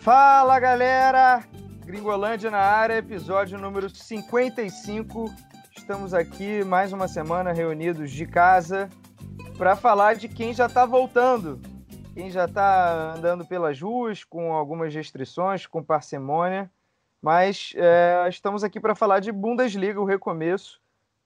Fala galera! Gringolândia na área, episódio número 55. Estamos aqui mais uma semana reunidos de casa para falar de quem já está voltando, quem já está andando pelas ruas com algumas restrições, com parcimônia. Mas é, estamos aqui para falar de Bundesliga, o recomeço.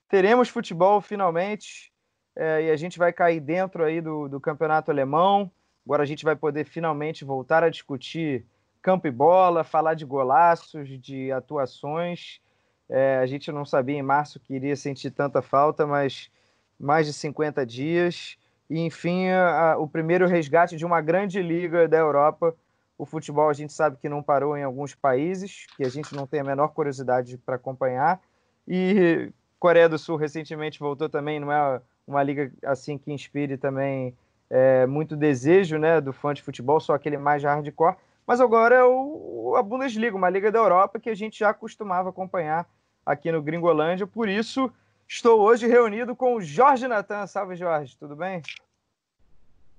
Teremos futebol finalmente é, e a gente vai cair dentro aí do, do campeonato alemão. Agora a gente vai poder finalmente voltar a discutir campo e bola, falar de golaços, de atuações. É, a gente não sabia em março que iria sentir tanta falta, mas mais de 50 dias. E, enfim, a, o primeiro resgate de uma grande liga da Europa. O futebol a gente sabe que não parou em alguns países, que a gente não tem a menor curiosidade para acompanhar. E Coreia do Sul recentemente voltou também, não é uma liga assim que inspire também é, muito desejo né, do fã de futebol, só aquele mais hardcore. Mas agora é o, a Bundesliga, uma liga da Europa que a gente já costumava acompanhar aqui no Gringolândia. Por isso, estou hoje reunido com o Jorge Natan. Salve, Jorge, tudo bem?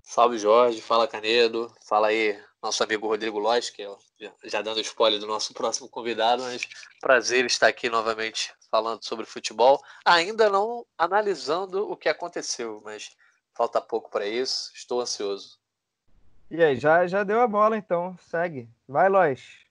Salve, Jorge. Fala, Canedo. Fala aí, nosso amigo Rodrigo Lois, que é já dando spoiler do nosso próximo convidado, mas prazer estar aqui novamente falando sobre futebol, ainda não analisando o que aconteceu, mas falta pouco para isso, estou ansioso. E aí, já, já deu a bola então, segue. Vai, Lois.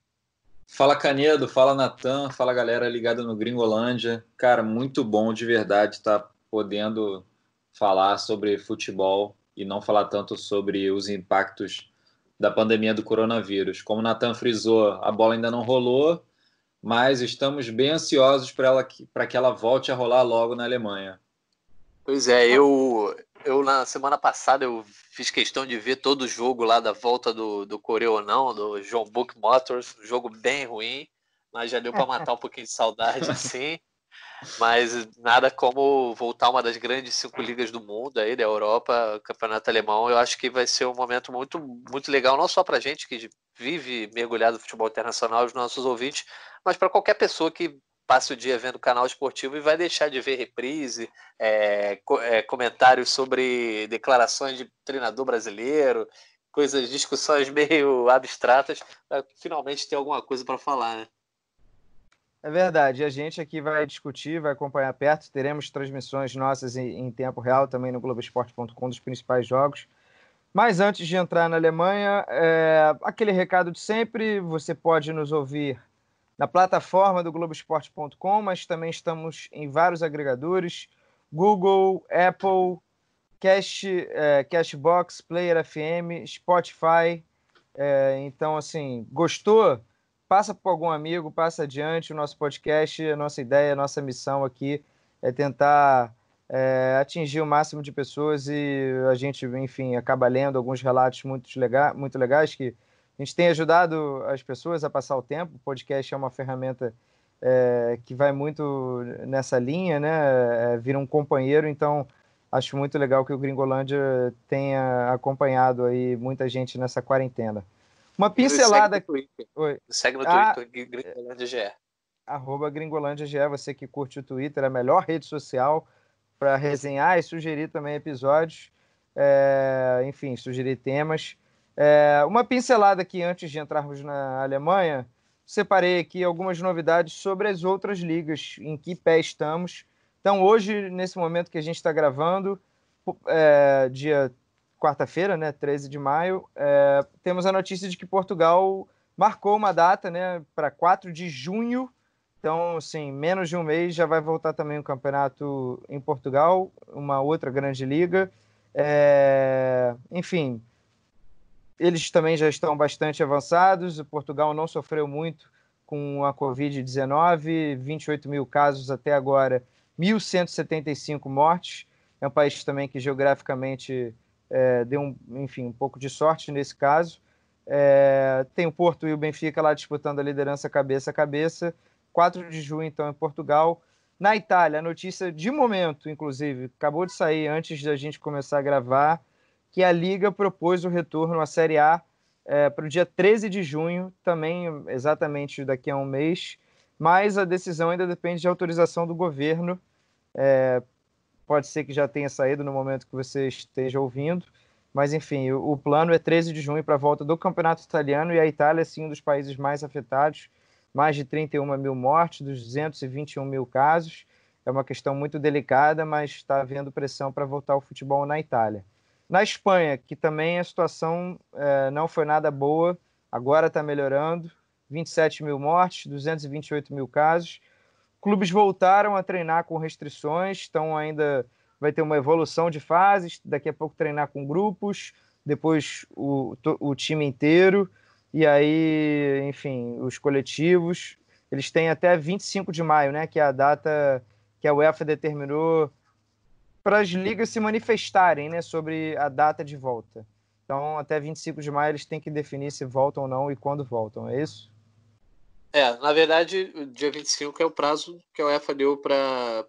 Fala Canedo, fala Natan, fala galera ligada no Gringolândia. Cara, muito bom de verdade estar tá podendo falar sobre futebol e não falar tanto sobre os impactos da pandemia do coronavírus. Como o Natan frisou, a bola ainda não rolou, mas estamos bem ansiosos para que, que ela volte a rolar logo na Alemanha. Pois é, eu, eu na semana passada eu fiz questão de ver todo o jogo lá da volta do, do Coreia ou não, do John Book Motors, um jogo bem ruim, mas já deu para matar um pouquinho de saudade, assim. Mas nada como voltar uma das grandes cinco ligas do mundo aí, da Europa, campeonato alemão. Eu acho que vai ser um momento muito, muito legal, não só para gente que vive mergulhado no futebol internacional, os nossos ouvintes, mas para qualquer pessoa que passe o dia vendo canal esportivo e vai deixar de ver reprise, é, é, comentários sobre declarações de treinador brasileiro, coisas, discussões meio abstratas, para finalmente ter alguma coisa para falar, né? É verdade, a gente aqui vai discutir, vai acompanhar perto, teremos transmissões nossas em, em tempo real também no Globoesporte.com dos principais jogos. Mas antes de entrar na Alemanha, é, aquele recado de sempre, você pode nos ouvir na plataforma do Globoesporte.com, mas também estamos em vários agregadores: Google, Apple, Cash, é, Cashbox, Player FM, Spotify. É, então, assim, gostou? Passa para algum amigo, passa adiante o nosso podcast. A nossa ideia, a nossa missão aqui é tentar é, atingir o máximo de pessoas e a gente, enfim, acaba lendo alguns relatos muito, lega muito legais que a gente tem ajudado as pessoas a passar o tempo. O podcast é uma ferramenta é, que vai muito nessa linha, né? É, vira um companheiro, então acho muito legal que o Gringolândia tenha acompanhado aí muita gente nessa quarentena. Uma pincelada. Segue no Twitter. Oi. Segue no ah, Twitter, Gringolândia GE. Arroba Gringolândia GE, você que curte o Twitter, é a melhor rede social para resenhar e sugerir também episódios. É, enfim, sugerir temas. É, uma pincelada aqui antes de entrarmos na Alemanha, separei aqui algumas novidades sobre as outras ligas, em que pé estamos. Então, hoje, nesse momento que a gente está gravando, é, dia quarta-feira, né, 13 de maio, é, temos a notícia de que Portugal marcou uma data né, para 4 de junho. Então, assim, menos de um mês já vai voltar também o campeonato em Portugal, uma outra grande liga. É, enfim, eles também já estão bastante avançados. O Portugal não sofreu muito com a Covid-19, 28 mil casos até agora, 1.175 mortes. É um país também que geograficamente é, deu um, enfim, um pouco de sorte nesse caso. É, tem o Porto e o Benfica lá disputando a liderança cabeça a cabeça. 4 de junho, então, em Portugal. Na Itália, a notícia de momento, inclusive, acabou de sair antes da gente começar a gravar que a Liga propôs o retorno à Série A é, para o dia 13 de junho, também exatamente daqui a um mês, mas a decisão ainda depende de autorização do governo. É, pode ser que já tenha saído no momento que você esteja ouvindo. Mas, enfim, o, o plano é 13 de junho para a volta do Campeonato Italiano e a Itália, sim, um dos países mais afetados. Mais de 31 mil mortes, 221 mil casos. É uma questão muito delicada, mas está havendo pressão para voltar ao futebol na Itália. Na Espanha, que também a situação é, não foi nada boa, agora está melhorando. 27 mil mortes, 228 mil casos. Clubes voltaram a treinar com restrições, estão ainda vai ter uma evolução de fases, daqui a pouco treinar com grupos, depois o, o time inteiro, e aí, enfim, os coletivos. Eles têm até 25 de maio, né, que é a data que a UEFA determinou para as ligas se manifestarem né, sobre a data de volta. Então, até 25 de maio, eles têm que definir se voltam ou não e quando voltam, é isso? É, na verdade, dia 25 é o prazo que a UEFA deu para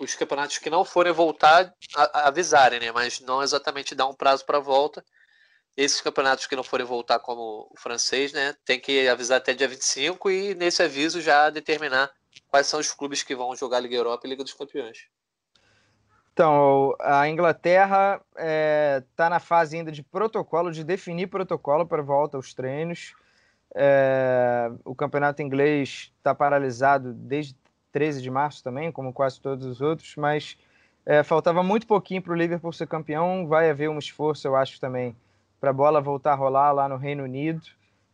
os campeonatos que não forem voltar a avisarem, né? Mas não exatamente dar um prazo para volta. Esses campeonatos que não forem voltar como o francês, né, tem que avisar até dia 25 e nesse aviso já determinar quais são os clubes que vão jogar Liga Europa e Liga dos Campeões. Então, a Inglaterra está é, tá na fase ainda de protocolo, de definir protocolo para volta aos treinos. É, o campeonato inglês está paralisado desde 13 de março também, como quase todos os outros, mas é, faltava muito pouquinho para o Liverpool ser campeão. Vai haver um esforço, eu acho, também, para a bola voltar a rolar lá no Reino Unido.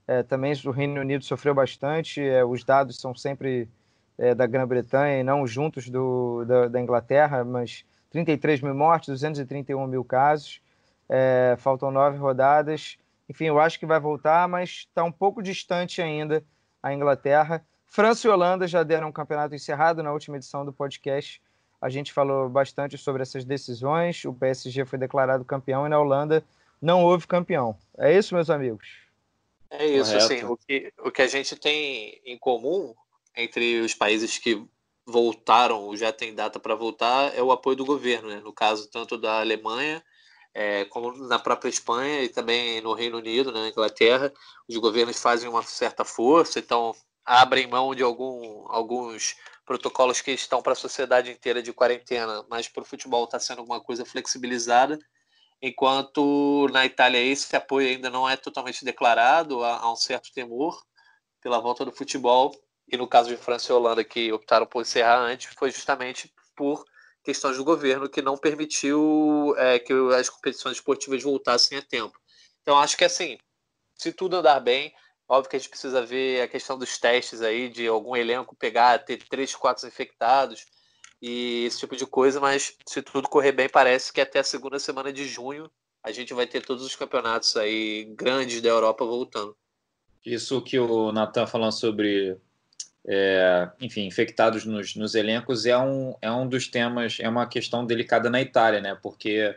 É, também o Reino Unido sofreu bastante, é, os dados são sempre é, da Grã-Bretanha e não juntos do, da, da, Inglaterra, mas 33 mil mortes, 231 mil casos, é, faltam nove rodadas. Enfim, eu acho que vai voltar, mas está um pouco distante ainda a Inglaterra. França e Holanda já deram um campeonato encerrado na última edição do podcast. A gente falou bastante sobre essas decisões. O PSG foi declarado campeão e na Holanda não houve campeão. É isso, meus amigos? É isso, assim, o que, o que a gente tem em comum entre os países que voltaram ou já tem data para voltar é o apoio do governo, né? no caso tanto da Alemanha é, como na própria Espanha e também no Reino Unido, na né? Inglaterra, os governos fazem uma certa força, então abrem mão de algum, alguns protocolos que estão para a sociedade inteira de quarentena, mas para o futebol está sendo alguma coisa flexibilizada, enquanto na Itália esse apoio ainda não é totalmente declarado, há, há um certo temor pela volta do futebol, e no caso de França e Holanda, que optaram por encerrar antes, foi justamente por questões do governo que não permitiu é, que as competições esportivas voltassem a tempo. Então acho que assim, se tudo andar bem, Óbvio que a gente precisa ver a questão dos testes aí, de algum elenco pegar, ter três, quatro infectados e esse tipo de coisa, mas se tudo correr bem, parece que até a segunda semana de junho a gente vai ter todos os campeonatos aí grandes da Europa voltando. Isso que o Natan falando sobre, é, enfim, infectados nos, nos elencos é um, é um dos temas, é uma questão delicada na Itália, né? Porque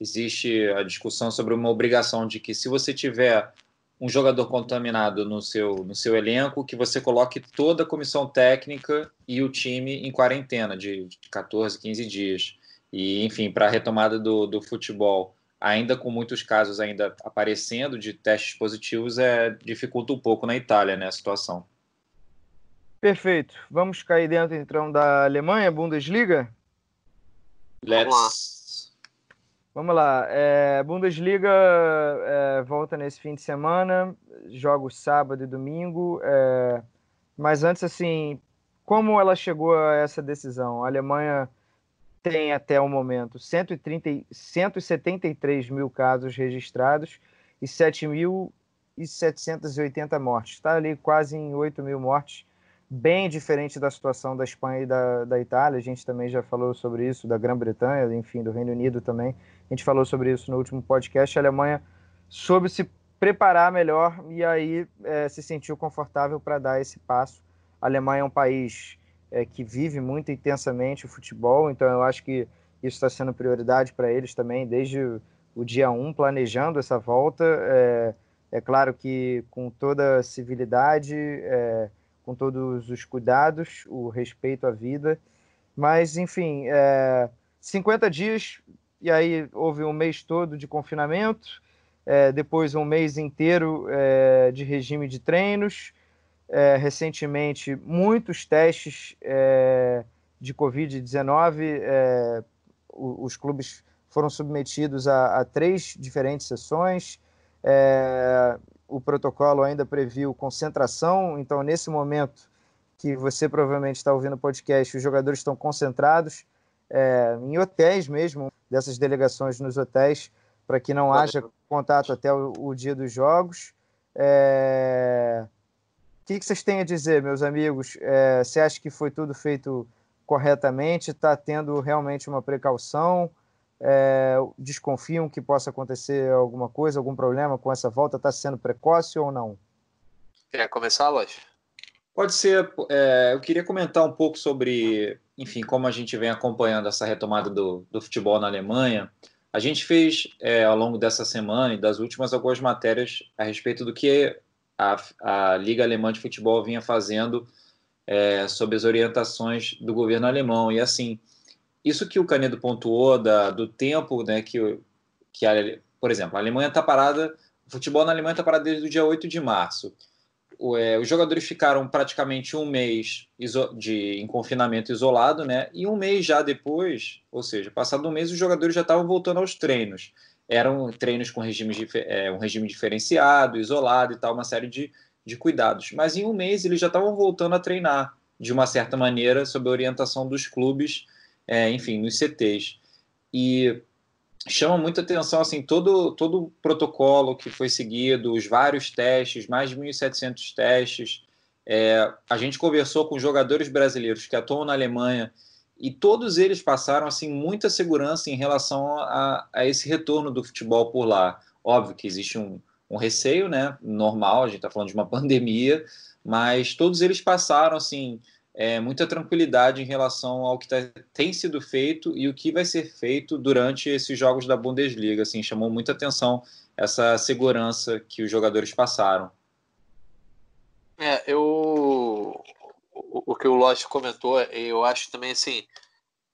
existe a discussão sobre uma obrigação de que se você tiver um jogador contaminado no seu, no seu elenco, que você coloque toda a comissão técnica e o time em quarentena de 14, 15 dias. E, enfim, para a retomada do, do futebol, ainda com muitos casos ainda aparecendo de testes positivos, é, dificulta um pouco na Itália né, a situação. Perfeito. Vamos cair dentro então da Alemanha, Bundesliga? Let's Vamos lá. É, Bundesliga é, volta nesse fim de semana, jogos sábado e domingo. É, mas antes, assim, como ela chegou a essa decisão? A Alemanha tem até o momento 130, 173 mil casos registrados e 7.780 mortes. Está ali quase em 8 mil mortes bem diferente da situação da Espanha e da, da Itália. A gente também já falou sobre isso, da Grã-Bretanha, enfim, do Reino Unido também. A gente falou sobre isso no último podcast. A Alemanha soube se preparar melhor e aí é, se sentiu confortável para dar esse passo. A Alemanha é um país é, que vive muito intensamente o futebol, então eu acho que isso está sendo prioridade para eles também, desde o dia 1, planejando essa volta. É, é claro que com toda a civilidade, é, com todos os cuidados, o respeito à vida. Mas, enfim, é, 50 dias, e aí houve um mês todo de confinamento, é, depois um mês inteiro é, de regime de treinos, é, recentemente muitos testes é, de Covid-19, é, os clubes foram submetidos a, a três diferentes sessões. O protocolo ainda previu concentração, então, nesse momento que você provavelmente está ouvindo o podcast, os jogadores estão concentrados é, em hotéis mesmo, dessas delegações nos hotéis, para que não haja contato até o, o dia dos jogos. É... O que, que, vocês têm a dizer, meus amigos? É, você acha que foi tudo feito corretamente? Está tendo realmente uma precaução? É, desconfiam que possa acontecer alguma coisa, algum problema com essa volta? Está sendo precoce ou não? Quer começar, Lógico? Pode ser. É, eu queria comentar um pouco sobre, enfim, como a gente vem acompanhando essa retomada do, do futebol na Alemanha. A gente fez, é, ao longo dessa semana e das últimas, algumas matérias a respeito do que a, a Liga Alemã de Futebol vinha fazendo é, sob as orientações do governo alemão. E, assim, isso que o Canedo pontuou da, do tempo né, que, que a, por exemplo, a Alemanha está parada, o futebol na Alemanha está parado desde o dia 8 de março é, os jogadores ficaram praticamente um mês de, em confinamento isolado, né? E um mês já depois, ou seja, passado um mês, os jogadores já estavam voltando aos treinos. Eram treinos com regime, é, um regime diferenciado, isolado e tal, uma série de, de cuidados. Mas em um mês eles já estavam voltando a treinar, de uma certa maneira, sob a orientação dos clubes, é, enfim, nos CTs. E chama muita atenção assim todo todo o protocolo que foi seguido, os vários testes, mais de 1.700 testes. É, a gente conversou com jogadores brasileiros que atuam na Alemanha e todos eles passaram assim muita segurança em relação a, a esse retorno do futebol por lá. Óbvio que existe um, um receio, né? Normal, a gente está falando de uma pandemia, mas todos eles passaram assim é, muita tranquilidade em relação ao que tá, tem sido feito e o que vai ser feito durante esses jogos da Bundesliga. Assim, chamou muita atenção essa segurança que os jogadores passaram. É, eu o, o que o Lodge comentou, eu acho também assim,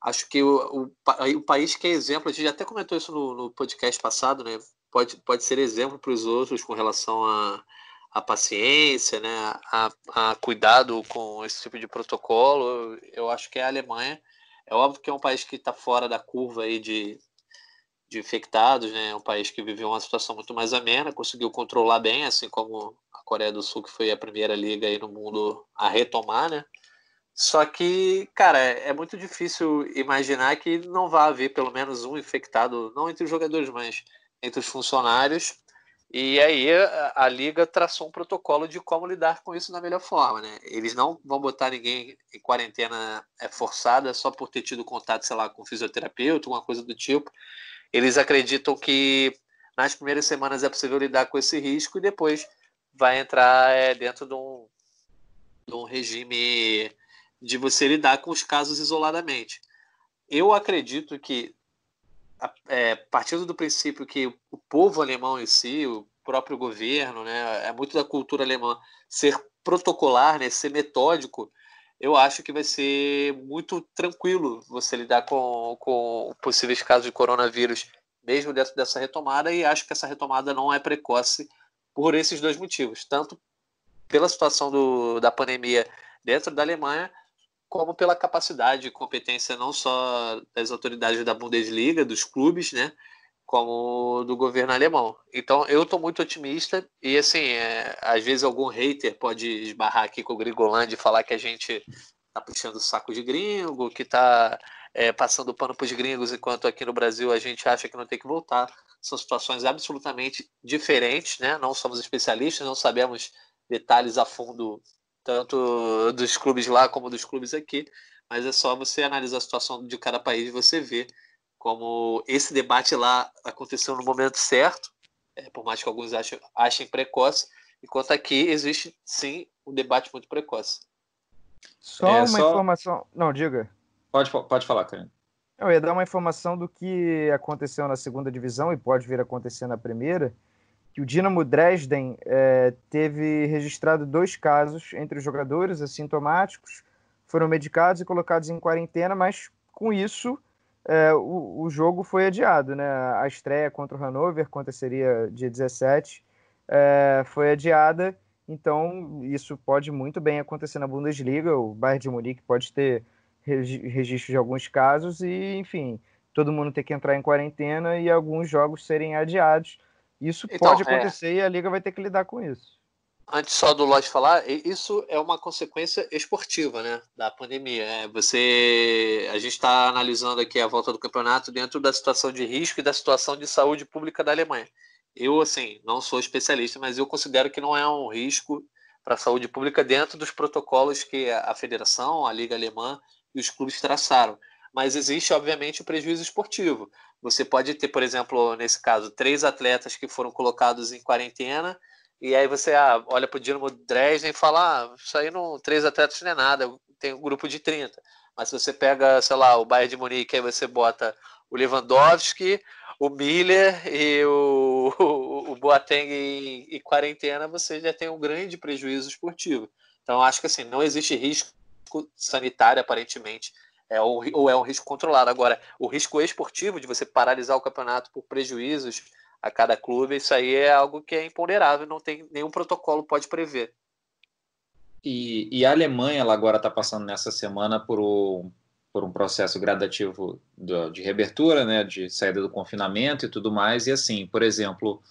acho que o, o, o, país que é exemplo, a gente até comentou isso no, no podcast passado, né? Pode, pode ser exemplo para os outros com relação a a paciência, né, a, a cuidado com esse tipo de protocolo, eu acho que é a Alemanha. É óbvio que é um país que está fora da curva aí de, de infectados, né? É um país que viveu uma situação muito mais amena, conseguiu controlar bem, assim como a Coreia do Sul, que foi a primeira liga aí no mundo a retomar, né? Só que, cara, é muito difícil imaginar que não vai haver pelo menos um infectado, não entre os jogadores, mas entre os funcionários, e aí a, a, liga traçou um protocolo de como lidar com isso da melhor forma, né? Eles não vão botar ninguém em quarentena é, forçada só por ter tido contato, sei lá, com fisioterapeuta, uma coisa do tipo. Eles acreditam que nas primeiras semanas é possível lidar com esse risco e depois vai entrar é, dentro de um, de um regime de você lidar com os casos isoladamente. Eu acredito que é, partindo do princípio que o povo alemão em si, o próprio governo, né, é muito da cultura alemã ser protocolar, né, ser metódico, eu acho que vai ser muito tranquilo você lidar com, com possíveis casos de coronavírus, mesmo dentro dessa retomada, e acho que essa retomada não é precoce por esses dois motivos, tanto pela situação do, da pandemia dentro da Alemanha, como pela capacidade e competência não só das autoridades da Bundesliga, dos clubes, né, como do governo alemão. Então eu estou muito otimista e assim, é, às vezes algum hater pode esbarrar aqui com o Gringolândia e falar que a gente está puxando o saco de gringo, que está é, passando pano para os gringos, enquanto aqui no Brasil a gente acha que não tem que voltar. São situações absolutamente diferentes, né? Não somos especialistas, não sabemos detalhes a fundo tanto dos clubes lá como dos clubes aqui, mas é só você analisar a situação de cada país e você ver como esse debate lá aconteceu no momento certo, é, por mais que alguns achem, achem precoce, enquanto aqui existe sim um debate muito precoce. Só é, uma só... informação. Não, diga. Pode, pode falar, Karen. Eu ia dar uma informação do que aconteceu na segunda divisão e pode vir a acontecer na primeira que o Dinamo Dresden é, teve registrado dois casos entre os jogadores assintomáticos, foram medicados e colocados em quarentena, mas com isso é, o, o, jogo foi adiado. Né? A estreia contra o Hannover, que aconteceria dia 17, é, foi adiada, então isso pode muito bem acontecer na Bundesliga, o Bayern de Munique pode ter registro de alguns casos e, enfim, todo mundo ter que entrar em quarentena e alguns jogos serem adiados. Isso então, pode é. acontecer é... e a liga vai ter que lidar com isso. Antes só do Lodge falar, isso é uma consequência esportiva, né, da pandemia. É, você, a gente está analisando aqui a volta do campeonato dentro da situação de risco e da situação de saúde pública da Alemanha. Eu, assim, não sou especialista, mas eu considero que não é um risco para a saúde pública dentro dos protocolos que a federação, a liga alemã e os clubes traçaram. Mas existe, obviamente, o prejuízo esportivo. Você pode ter, por exemplo, nesse caso, três atletas que foram colocados em quarentena e aí você ah, olha para o Dinamo Dresden e fala, ah, isso aí não, três atletas não é nada, tem um grupo de 30. Mas se você pega, sei lá, o Bayern de Munique, aí você bota o Lewandowski, o Miller e o, o, o Boateng em, em, quarentena, você já tem um grande prejuízo esportivo. Então, acho que assim, não existe risco sanitário, aparentemente, é, ou, ou é um risco controlado. Agora, o risco esportivo de você paralisar o campeonato por prejuízos a cada clube, isso aí é algo que é imponderável, não tem nenhum protocolo pode prever. E, e a Alemanha ela agora está passando nessa semana por um, por um processo gradativo de, de reabertura, né, de saída do confinamento e tudo mais. E assim, por exemplo,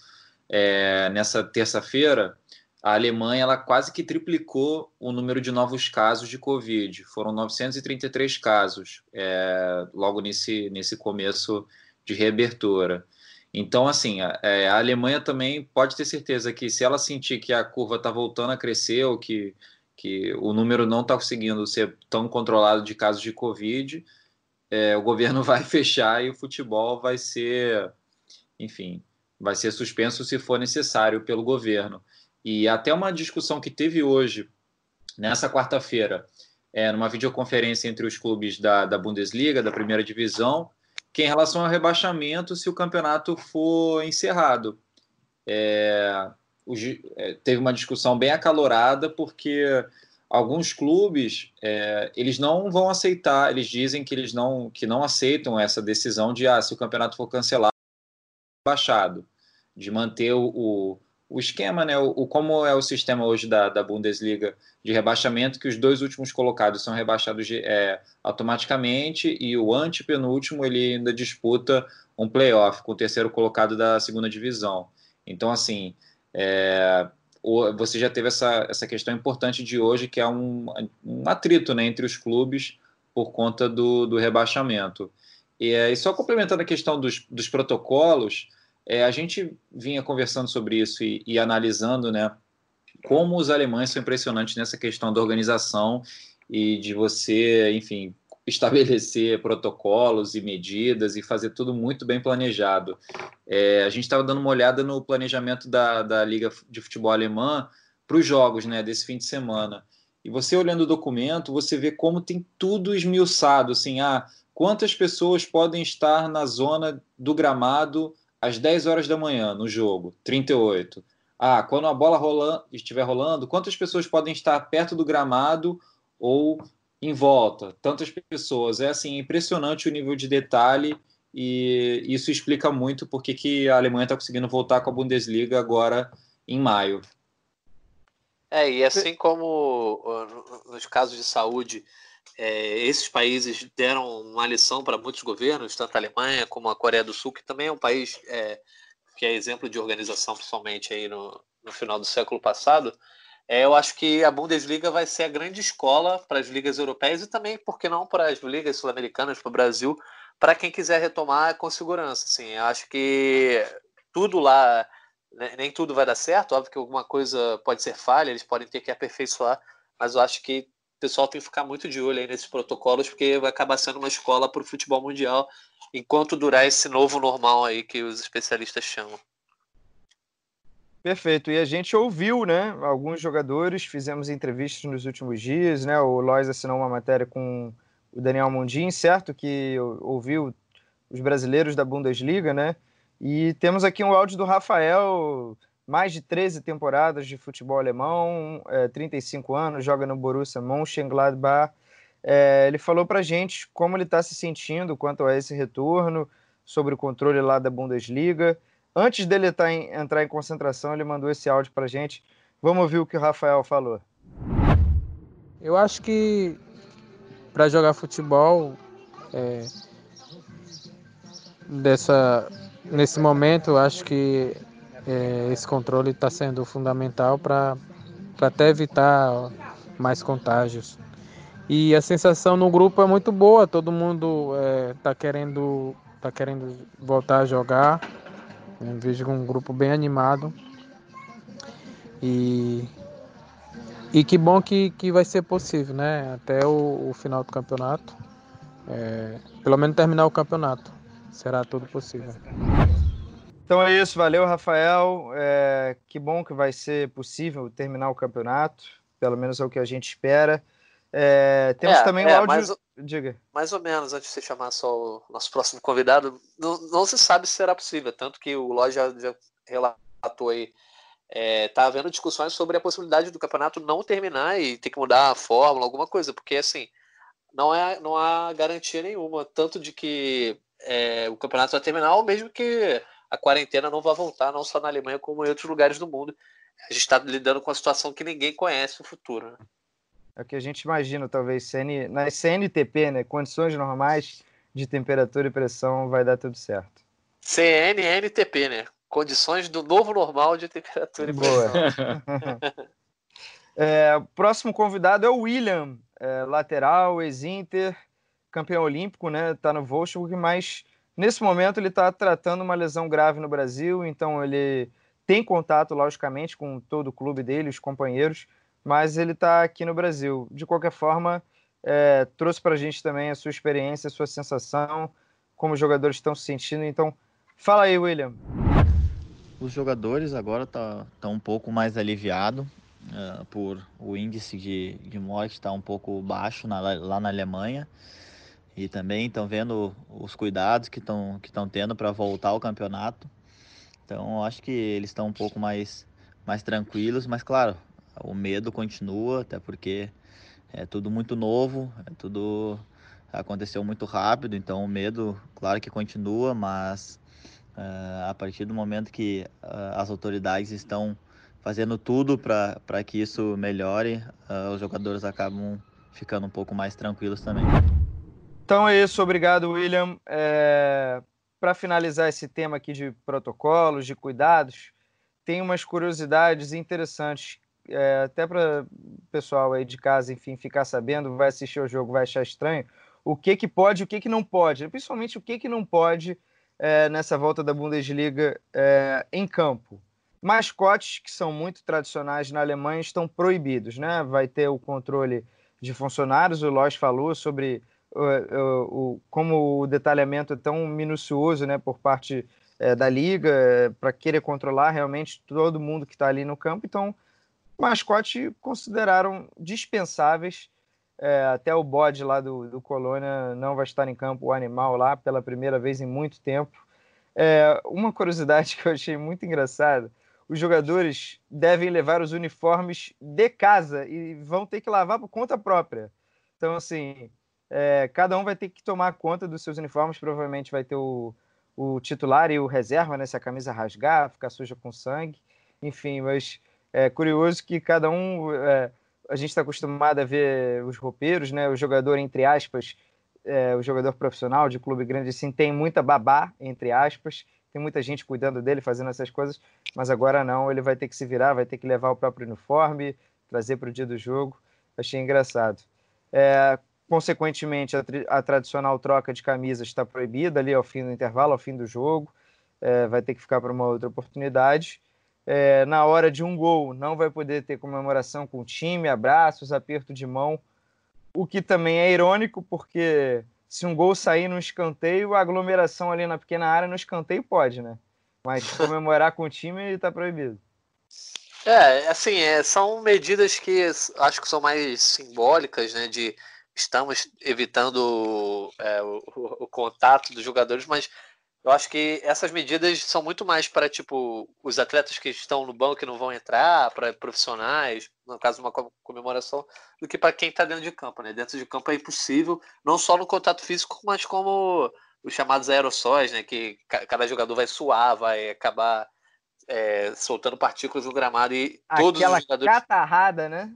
é, nessa terça-feira, a Alemanha ela quase que triplicou o número de novos casos de Covid. Foram 933 casos é, logo nesse, nesse começo de reabertura. Então, assim, a, é, a, Alemanha também pode ter certeza que se ela sentir que a curva está voltando a crescer ou que, que o número não está conseguindo ser tão controlado de casos de Covid, é, o governo vai fechar e o futebol vai ser, enfim, vai ser suspenso se for necessário pelo governo. E até uma discussão que teve hoje, nessa quarta-feira, é, numa videoconferência entre os clubes da, da Bundesliga, da primeira divisão, que em relação ao rebaixamento, se o campeonato for encerrado. É, o, é, teve uma discussão bem acalorada, porque alguns clubes é, eles não vão aceitar, eles dizem que eles não, que não aceitam essa decisão de ah, se o campeonato for cancelado, baixado, de manter o, o esquema, né, o, o, como é o sistema hoje da, da Bundesliga de rebaixamento, que os dois últimos colocados são rebaixados de, é, automaticamente e o antepenúltimo ele ainda disputa um playoff com o terceiro colocado da segunda divisão. Então, assim, é, você já teve essa, essa questão importante de hoje, que é um, um atrito né, entre os clubes por conta do, do rebaixamento. E, e só complementando a questão dos, dos protocolos, é, a gente vinha conversando sobre isso e, e, analisando, né, como os alemães são impressionantes nessa questão da organização e de você, enfim, estabelecer protocolos e medidas e fazer tudo muito bem planejado. É, a gente estava dando uma olhada no planejamento da, da Liga de Futebol Alemã para os jogos, né, desse fim de semana. E você olhando o documento, você vê como tem tudo esmiuçado, assim, ah, quantas pessoas podem estar na zona do gramado às 10 horas da manhã no jogo, 38. Ah, quando a bola estiver rolando, quantas pessoas podem estar perto do gramado ou em volta? Tantas pessoas. É assim, impressionante o nível de detalhe e isso explica muito porque que a Alemanha está conseguindo voltar com a Bundesliga agora em maio. É, e assim como nos casos de saúde é, esses países deram uma lição para muitos governos, tanto a Alemanha como a Coreia do Sul, que também é um país é, que é exemplo de organização, principalmente aí no, no final do século passado. É, eu acho que a Bundesliga vai ser a grande escola para as ligas europeias e também, por que não, para as ligas sul-americanas, para o Brasil, para quem quiser retomar com segurança. Assim, eu acho que tudo lá, né, nem tudo vai dar certo, óbvio que alguma coisa pode ser falha, eles podem ter que aperfeiçoar, mas eu acho que pessoal tem que ficar muito de olho aí nesses protocolos, porque vai acabar sendo uma escola para o futebol mundial, enquanto durar esse novo normal aí que os especialistas chamam. Perfeito. E a gente ouviu, né, alguns jogadores, fizemos entrevistas nos últimos dias, né? O Lois assinou uma matéria com o Daniel Mundim, certo? Que ouviu os brasileiros da Bundesliga, né? E temos aqui um áudio do Rafael mais de 13 temporadas de futebol alemão, é, 35 anos, joga no Borussia Mönchengladbach. É, ele falou para gente como ele está se sentindo quanto a esse retorno, sobre o controle lá da Bundesliga. Antes dele tá em, entrar em concentração, ele mandou esse áudio para gente. Vamos ouvir o que o Rafael falou. Eu acho que para jogar futebol é, dessa, nesse momento, acho que esse controle está sendo fundamental para até evitar mais contágios. E a sensação no grupo é muito boa, todo mundo está é, querendo, tá querendo voltar a jogar. Eu vejo um grupo bem animado. E, e que bom que, que vai ser possível, né? Até o, o final do campeonato. É, pelo menos terminar o campeonato. Será tudo possível. Então é isso, valeu, Rafael. É, que bom que vai ser possível terminar o campeonato, pelo menos é o que a gente espera. É, temos é, também o é, áudio. Mais, Diga. Mais ou menos, antes de você chamar só o nosso próximo convidado, não, não se sabe se será possível, tanto que o Loja já, relatou aí. É, tá havendo discussões sobre a possibilidade do campeonato não terminar e ter que mudar a fórmula, alguma coisa, porque assim, não, é, não há garantia nenhuma, tanto de que é, o campeonato vai terminar, ou mesmo que a quarentena não vai voltar, não só na Alemanha, como em outros lugares do mundo. A gente está lidando com uma situação que ninguém conhece o futuro. Né? É o que a gente imagina, talvez, CN, na CNTP, né? Condições normais de temperatura e pressão, vai dar tudo certo. CNNTP, né? Condições do novo normal de temperatura e pressão. é, o próximo convidado é o William, é, lateral, ex-Inter, campeão olímpico, né? Tá no Wolfsburg, mas nesse momento ele está tratando uma lesão grave no Brasil, então ele tem contato, logicamente, com todo o clube dele, os companheiros, mas ele está aqui no Brasil. De qualquer forma, é, trouxe para a gente também a sua experiência, a sua sensação, como os jogadores estão se sentindo. Então, fala aí, William. Os jogadores agora estão tá, um pouco mais aliviados uh, por o índice de, de morte estar tá um pouco baixo na, lá na Alemanha e também estão vendo os cuidados que estão que estão tendo para voltar ao campeonato. Então, acho que eles estão um pouco mais mais tranquilos, mas claro, o medo continua, até porque é tudo muito novo, é tudo aconteceu muito rápido, então o medo, claro que continua, mas uh, a partir do momento que uh, as autoridades estão fazendo tudo para que isso melhore, uh, os jogadores acabam ficando um pouco mais tranquilos também. Então é isso, obrigado, William. É... Para finalizar esse tema aqui de protocolos, de cuidados, tem umas curiosidades interessantes é, até para o pessoal aí de casa, enfim, ficar sabendo, vai assistir o jogo, vai achar estranho, o que que pode, o que que não pode, principalmente o que que não pode é, nessa volta da Bundesliga é, em campo. Mascotes que são muito tradicionais na Alemanha estão proibidos, né? Vai ter o controle de funcionários, o Lois falou sobre o, o, como o detalhamento é tão minucioso, né, por parte é, da liga, é, para querer controlar realmente todo mundo que está ali no campo. Então, mascote consideraram dispensáveis. É, até o bode lá do, do Colônia não vai estar em campo, o animal lá, pela primeira vez em muito tempo. É, uma curiosidade que eu achei muito engraçada: os jogadores devem levar os uniformes de casa e vão ter que lavar por conta própria. Então, assim, é, cada um vai ter que tomar conta dos seus uniformes. Provavelmente vai ter o, o titular e o reserva, né? Se a camisa rasgar, ficar suja com sangue. Enfim, mas é curioso que cada um. É, a gente está acostumado a ver os roupeiros, né? O jogador, entre aspas, é, o jogador profissional de clube grande, assim, tem muita babá, entre aspas. Tem muita gente cuidando dele, fazendo essas coisas, mas agora não, ele vai ter que se virar, vai ter que levar o próprio uniforme, trazer para o dia do jogo. Achei engraçado. É, consequentemente, a, a, tradicional troca de camisas está proibida ali ao fim do intervalo, ao fim do jogo. É, vai ter que ficar para uma outra oportunidade é, na hora de um gol, não vai poder ter comemoração com o time, abraços, aperto de mão, o que também é irônico, porque se um gol sair no escanteio, a aglomeração ali na pequena área no escanteio pode, né? Mas comemorar com o time está proibido. É, assim, é, são medidas que acho que são mais simbólicas, né? De estamos evitando é, o, o, contato dos jogadores, mas eu acho que essas medidas são muito mais para tipo os atletas que estão no banco e não vão entrar, para profissionais, no caso de uma comemoração, do que para quem está dentro de campo, né? Dentro de campo é impossível, não só no contato físico, mas como os chamados aerossóis, né? Que cada jogador vai suar, vai acabar é, soltando partículas no gramado e Aquela todos os jogadores. catarrada, né?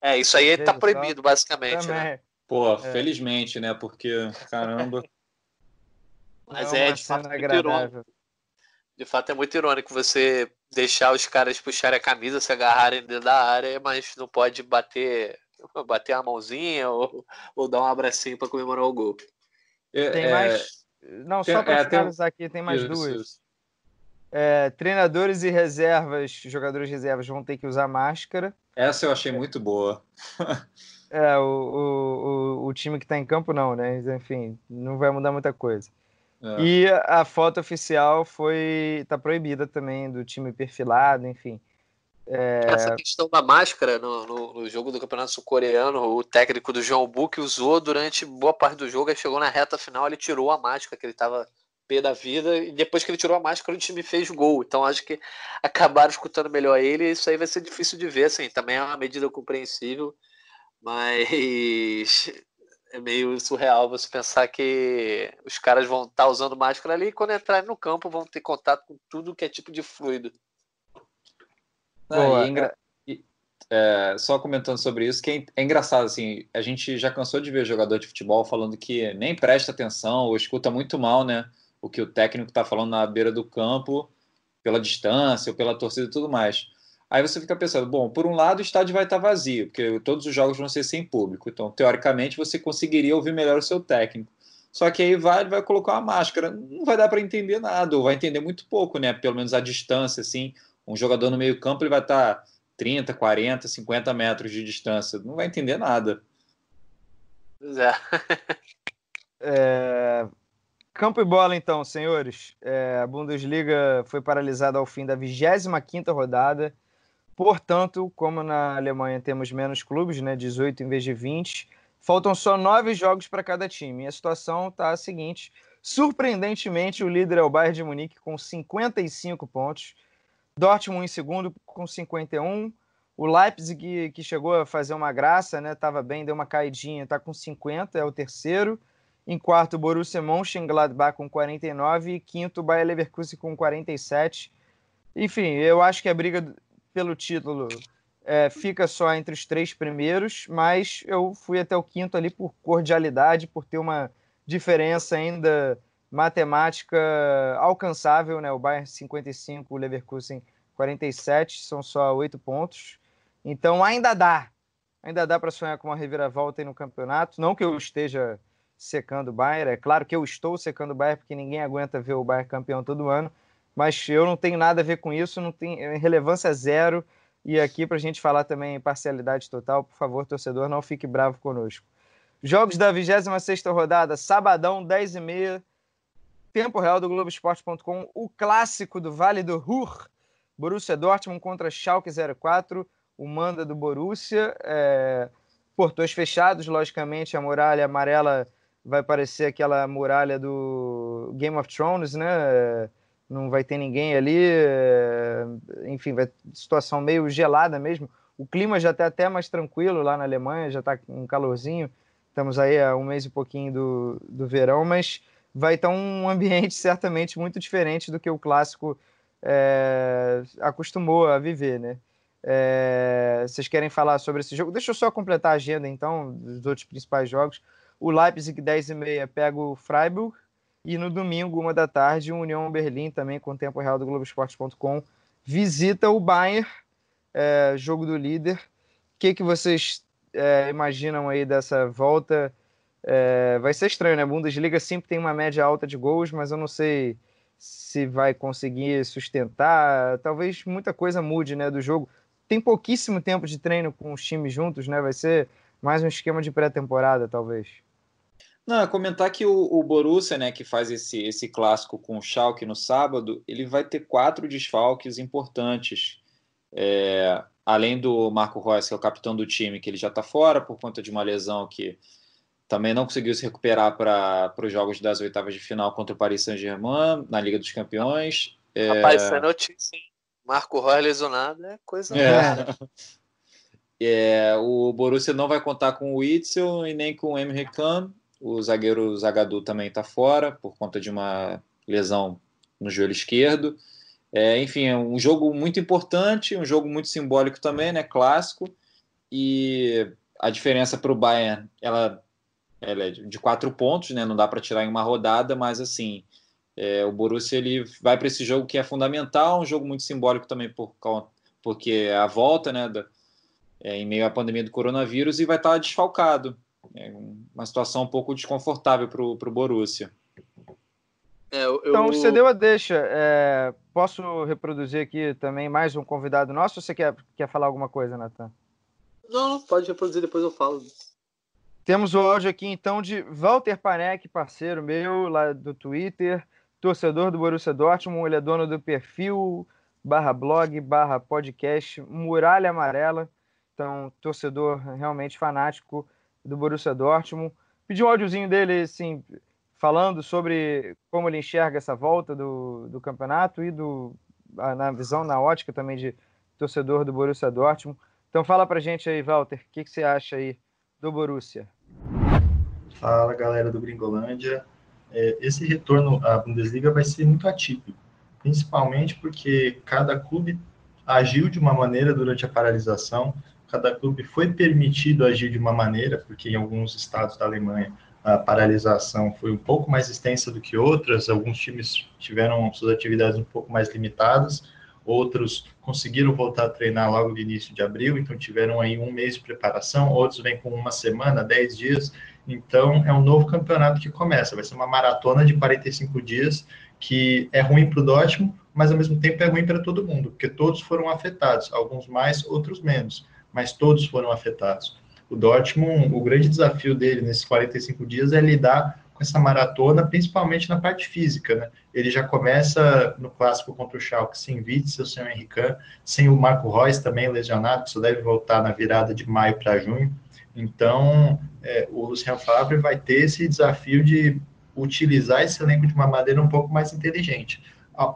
É, isso aí está proibido, basicamente. Né? Pô, é. felizmente, né? Porque, caramba. Mas é, de fato, muito irônico. De fato, é muito irônico você deixar os caras puxarem a camisa, se agarrarem dentro da área, mas não pode bater, bater a mãozinha ou, ou dar um abracinho para comemorar o gol. É, tem é, mais. Não, tem, só para é, finalizar aqui, tem mais isso, duas. Isso. É, treinadores e reservas, jogadores de reservas vão ter que usar máscara. Essa eu achei muito boa. é, o, o, o, o time que está em campo não, né? Enfim, não vai mudar muita coisa. É. E a foto oficial foi tá proibida também do time perfilado, enfim. É... Essa questão da máscara no, no, no jogo do Campeonato Sul-Coreano, o técnico do João Book usou durante boa parte do jogo, aí chegou na reta final, ele tirou a máscara que ele estava pé da vida, e depois que ele tirou a máscara, o time fez gol. Então acho que acabaram escutando melhor ele, e isso aí vai ser difícil de ver, assim, também é uma medida compreensível, mas é meio surreal você pensar que os caras vão estar tá usando máscara ali e quando entrarem no campo vão ter contato com tudo que é tipo de fluido. Boa, engra... é, só comentando sobre isso, que é, é engraçado, assim, a gente já cansou de ver jogador de futebol falando que nem presta atenção ou escuta muito mal, né, o que o técnico está falando na beira do campo, pela distância ou pela torcida e tudo mais. Aí você fica pensando, bom, por um lado o estádio vai estar vazio, porque todos os jogos vão ser sem público. Então, teoricamente, você conseguiria ouvir melhor o seu técnico. Só que aí vai, vai colocar uma máscara. Não vai dar para entender nada, ou vai entender muito pouco, né? Pelo menos a distância, assim. Um jogador no meio-campo ele vai estar 30, 40, 50 metros de distância. Não vai entender nada. Pois é. é... Campo e bola, então, senhores. É, a Bundesliga foi paralisada ao fim da 25 rodada. Portanto, como na Alemanha temos menos clubes, né, 18 em vez de 20, faltam só nove jogos para cada time. E a situação está a seguinte: surpreendentemente, o líder é o Bayern de Munique com 55 pontos, Dortmund em segundo com 51, o Leipzig, que chegou a fazer uma graça, né, estava bem, deu uma caidinha, está com 50, é o terceiro. Em quarto, Borussia Mönchengladbach com 49 e quinto, Bayer Leverkusen com 47. Enfim, eu acho que a briga pelo título é, fica só entre os três primeiros, mas eu fui até o quinto ali por cordialidade, por ter uma diferença ainda matemática alcançável, né? O Bayern 55, o Leverkusen 47, são só oito pontos. Então ainda dá, ainda dá para sonhar com uma reviravolta aí no campeonato. Não que eu esteja secando o Bayern, é claro que eu estou secando o Bayern porque ninguém aguenta ver o Bayern campeão todo ano, mas eu não tenho nada a ver com isso, não tem é, relevância zero. E aqui, para a gente falar também em parcialidade total, por favor, torcedor, não fique bravo conosco. Jogos da 26 rodada, sabadão, 10h30, tempo real do Globoesporte.com, o clássico do Vale do Ruhr, Borussia Dortmund contra Schalke 04, o manda do Borussia, é, portões fechados, logicamente, a muralha amarela vai parecer aquela muralha do Game of Thrones, né? não vai ter ninguém ali, é, enfim, vai situação meio gelada mesmo. O clima já está até mais tranquilo lá na Alemanha, já está um calorzinho. Estamos aí há um mês e pouquinho do, do verão, mas vai estar um ambiente certamente muito diferente do que o clássico é, acostumou a viver, né? É, vocês querem falar sobre esse jogo? Deixa eu só completar a agenda, então, dos outros principais jogos. O Leipzig, 10h30, pega o Freiburg. E no domingo, uma da tarde, o União Berlim, também com o tempo real do Globoesporte.com, visita o Bayern, é, jogo do líder. O que, que vocês é, imaginam aí dessa volta? É, vai ser estranho, né? Bundesliga sempre tem uma média alta de gols, mas eu não sei se vai conseguir sustentar. Talvez muita coisa mude né, do jogo. Tem pouquíssimo tempo de treino com os times juntos, né? Vai ser mais um esquema de pré-temporada, talvez. Não, comentar que o, o, Borussia, né, que faz esse, esse clássico com o Schalke no sábado, ele vai ter quatro desfalques importantes. É, além do Marco Reus, que é o capitão do time, que ele já está fora por conta de uma lesão que também não conseguiu se recuperar para os jogos das oitavas de final contra o Paris Saint-Germain na Liga dos Campeões. É... Rapaz, isso é notícia, hein? Marco Reus lesionado é coisa é. é. o Borussia não vai contar com o Witzel e nem com o Emre Can o zagueiro Zagadou também está fora por conta de uma lesão no joelho esquerdo. É, enfim, é um jogo muito importante, um jogo muito simbólico também, né? Clássico. E a diferença para o Bayern, ela, ela, é de quatro pontos, né? Não dá para tirar em uma rodada, mas assim, É, o Borussia ele vai para esse jogo que é fundamental, um jogo muito simbólico também por, porque é a volta, né, da, é, em meio à pandemia do coronavírus e vai estar desfalcado. É uma situação um pouco desconfortável para o Borussia. É, eu... Então, você deu a deixa. É, posso reproduzir aqui também mais um convidado nosso ou você quer, quer falar alguma coisa, Natan? Não, pode reproduzir, depois eu falo. Temos o áudio aqui, então, de Walter Panek, parceiro meu lá do Twitter, torcedor do Borussia Dortmund, ele é dono do perfil barra blog, barra podcast Muralha Amarela, então, torcedor realmente fanático do Borussia Dortmund. Pedi um áudiozinho dele, assim, falando sobre como ele enxerga essa volta do, do campeonato e do, na visão, na ótica também de torcedor do Borussia Dortmund. Então fala pra gente aí, Walter, o que, que você acha aí do Borussia? Fala, galera do Gringolândia. É, esse retorno à Bundesliga vai ser muito atípico, principalmente porque cada clube agiu de uma maneira durante a paralisação, cada clube foi permitido agir de uma maneira, porque em alguns estados da Alemanha a paralisação foi um pouco mais extensa do que outras, alguns times tiveram suas atividades um pouco mais limitadas, outros conseguiram voltar a treinar logo no início de abril, então tiveram aí um mês de preparação, outros vêm com uma semana, dez dias, então é um novo campeonato que começa, vai ser uma maratona de 45 dias, que é ruim para o Dortmund, mas ao mesmo tempo é ruim para todo mundo, porque todos foram afetados, alguns mais, outros menos, mas todos foram afetados. O Dortmund, o grande desafio dele nesses 45 dias é lidar com essa maratona, principalmente na parte física, né? Ele já começa no clássico contra o Schalke sem Witzel, sem o Henrique, sem o Marco Reus também lesionado, que só deve voltar na virada de maio para junho. Então, é, o Lucian Favre vai ter esse desafio de utilizar esse elenco de uma maneira um pouco mais inteligente.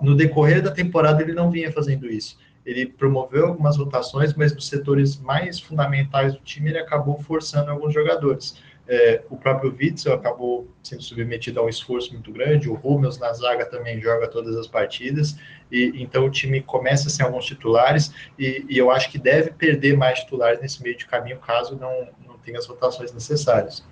No decorrer da temporada, ele não vinha fazendo isso ele promoveu algumas rotações, mas nos setores mais fundamentais do time ele acabou forçando alguns jogadores. É, o próprio Witzel acabou sendo submetido a um esforço muito grande, o Hummels na zaga também joga todas as partidas, e então o time começa sem alguns titulares, e, e, eu acho que deve perder mais titulares nesse meio de caminho, caso não, não tenha as rotações necessárias.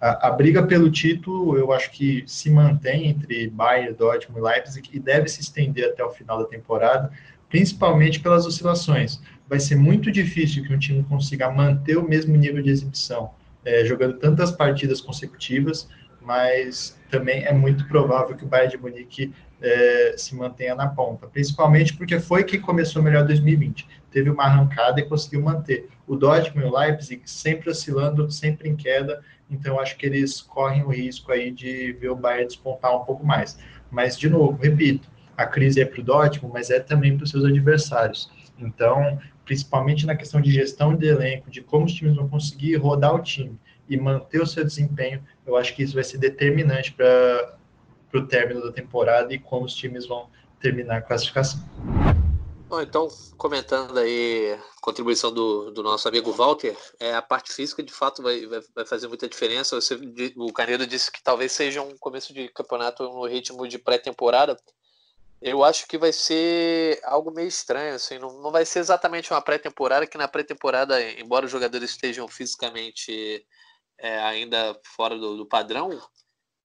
A, a, briga pelo título, eu acho que se mantém entre Bayern, Dortmund e Leipzig, e deve se estender até o final da temporada, principalmente pelas oscilações. Vai ser muito difícil que um time consiga manter o mesmo nível de exibição, é, jogando tantas partidas consecutivas, mas também é muito provável que o Bayern de Munique é, se mantenha na ponta, principalmente porque foi quem começou melhor 2020. Teve uma arrancada e conseguiu manter. O Dortmund e o Leipzig sempre oscilando, sempre em queda, então acho que eles correm o risco aí de ver o Bayern despontar um pouco mais. Mas, de novo, repito, a crise é para o Dortmund, mas é também para os seus adversários. Então, principalmente na questão de gestão de elenco, de como os times vão conseguir rodar o time e manter o seu desempenho, eu acho que isso vai ser determinante para o término da temporada e como os times vão terminar a classificação. Bom, então, comentando aí a contribuição do, do nosso amigo Walter, é, a parte física de fato vai, vai, vai fazer muita diferença. Você, o Canedo disse que talvez seja um começo de campeonato no ritmo de pré-temporada, eu acho que vai ser algo meio estranho, assim, não, não vai ser exatamente uma pré-temporada, que na pré-temporada, embora os jogadores estejam fisicamente é, ainda fora do, do, padrão,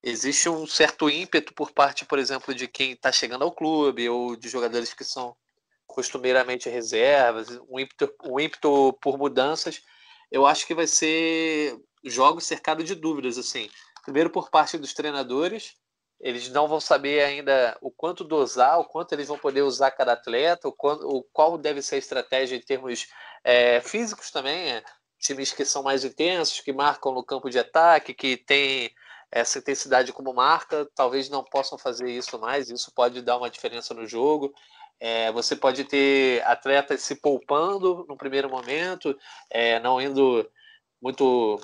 existe um certo ímpeto por parte, por exemplo, de quem está chegando ao clube, ou de jogadores que são costumeiramente reservas, um ímpeto, um ímpeto por mudanças. Eu acho que vai ser jogos cercados de dúvidas, assim. Primeiro por parte dos treinadores, eles não vão saber ainda o quanto dosar, o quanto eles vão poder usar cada atleta, o, o qual deve ser a estratégia em termos é, físicos também. É, times que são mais intensos, que marcam no campo de ataque, que tem essa intensidade como marca, talvez não possam fazer isso mais. Isso pode dar uma diferença no jogo. É, você pode ter atletas se poupando no primeiro momento, é, não indo muito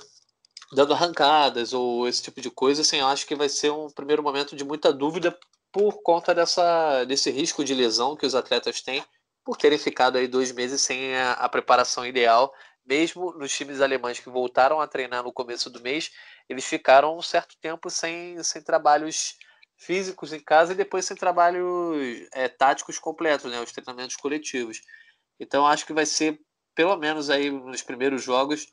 dando arrancadas ou esse tipo de coisa, assim, eu acho que vai ser um primeiro momento de muita dúvida por conta dessa, desse risco de lesão que os atletas têm por terem ficado aí dois meses sem a, a preparação ideal. Mesmo nos times alemães que voltaram a treinar no começo do mês, eles ficaram um certo tempo sem, sem trabalhos físicos em casa e depois sem trabalhos é, táticos completos, né, os treinamentos coletivos. Então acho que vai ser, pelo menos aí nos primeiros jogos,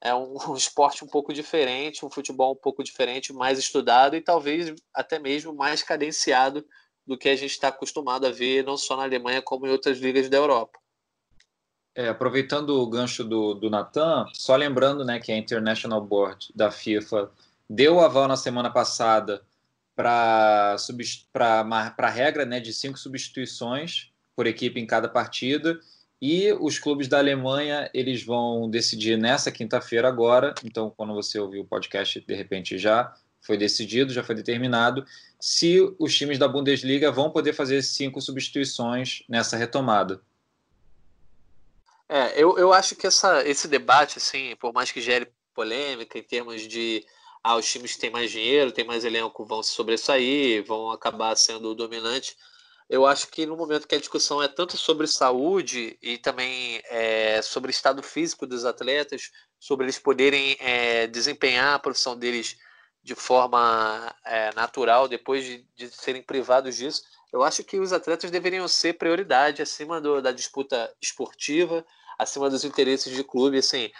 é um, um, esporte um pouco diferente, um futebol um pouco diferente, mais estudado e talvez até mesmo mais cadenciado do que a gente está acostumado a ver, não só na Alemanha, como em outras ligas da Europa. É, aproveitando o gancho do, do Natan, só lembrando né, que a International Board da FIFA deu o aval na semana passada para a regra né, de cinco substituições por equipe em cada partida. E os clubes da Alemanha eles vão decidir nessa quinta-feira agora. Então, quando você ouvir o podcast, de repente já foi decidido, já foi determinado, se os times da Bundesliga vão poder fazer cinco substituições nessa retomada. É, eu, eu acho que essa, esse debate, assim, por mais que gere polêmica em termos de ah, os times que têm mais dinheiro, têm mais elenco, vão se sobressair, vão acabar sendo dominantes. Eu acho que no momento que a discussão é tanto sobre saúde e também é, sobre estado físico dos atletas, sobre eles poderem é, desempenhar a profissão deles de forma é, natural depois de, de, serem privados disso, eu acho que os atletas deveriam ser prioridade acima do, da disputa esportiva, acima dos interesses de clube. Assim,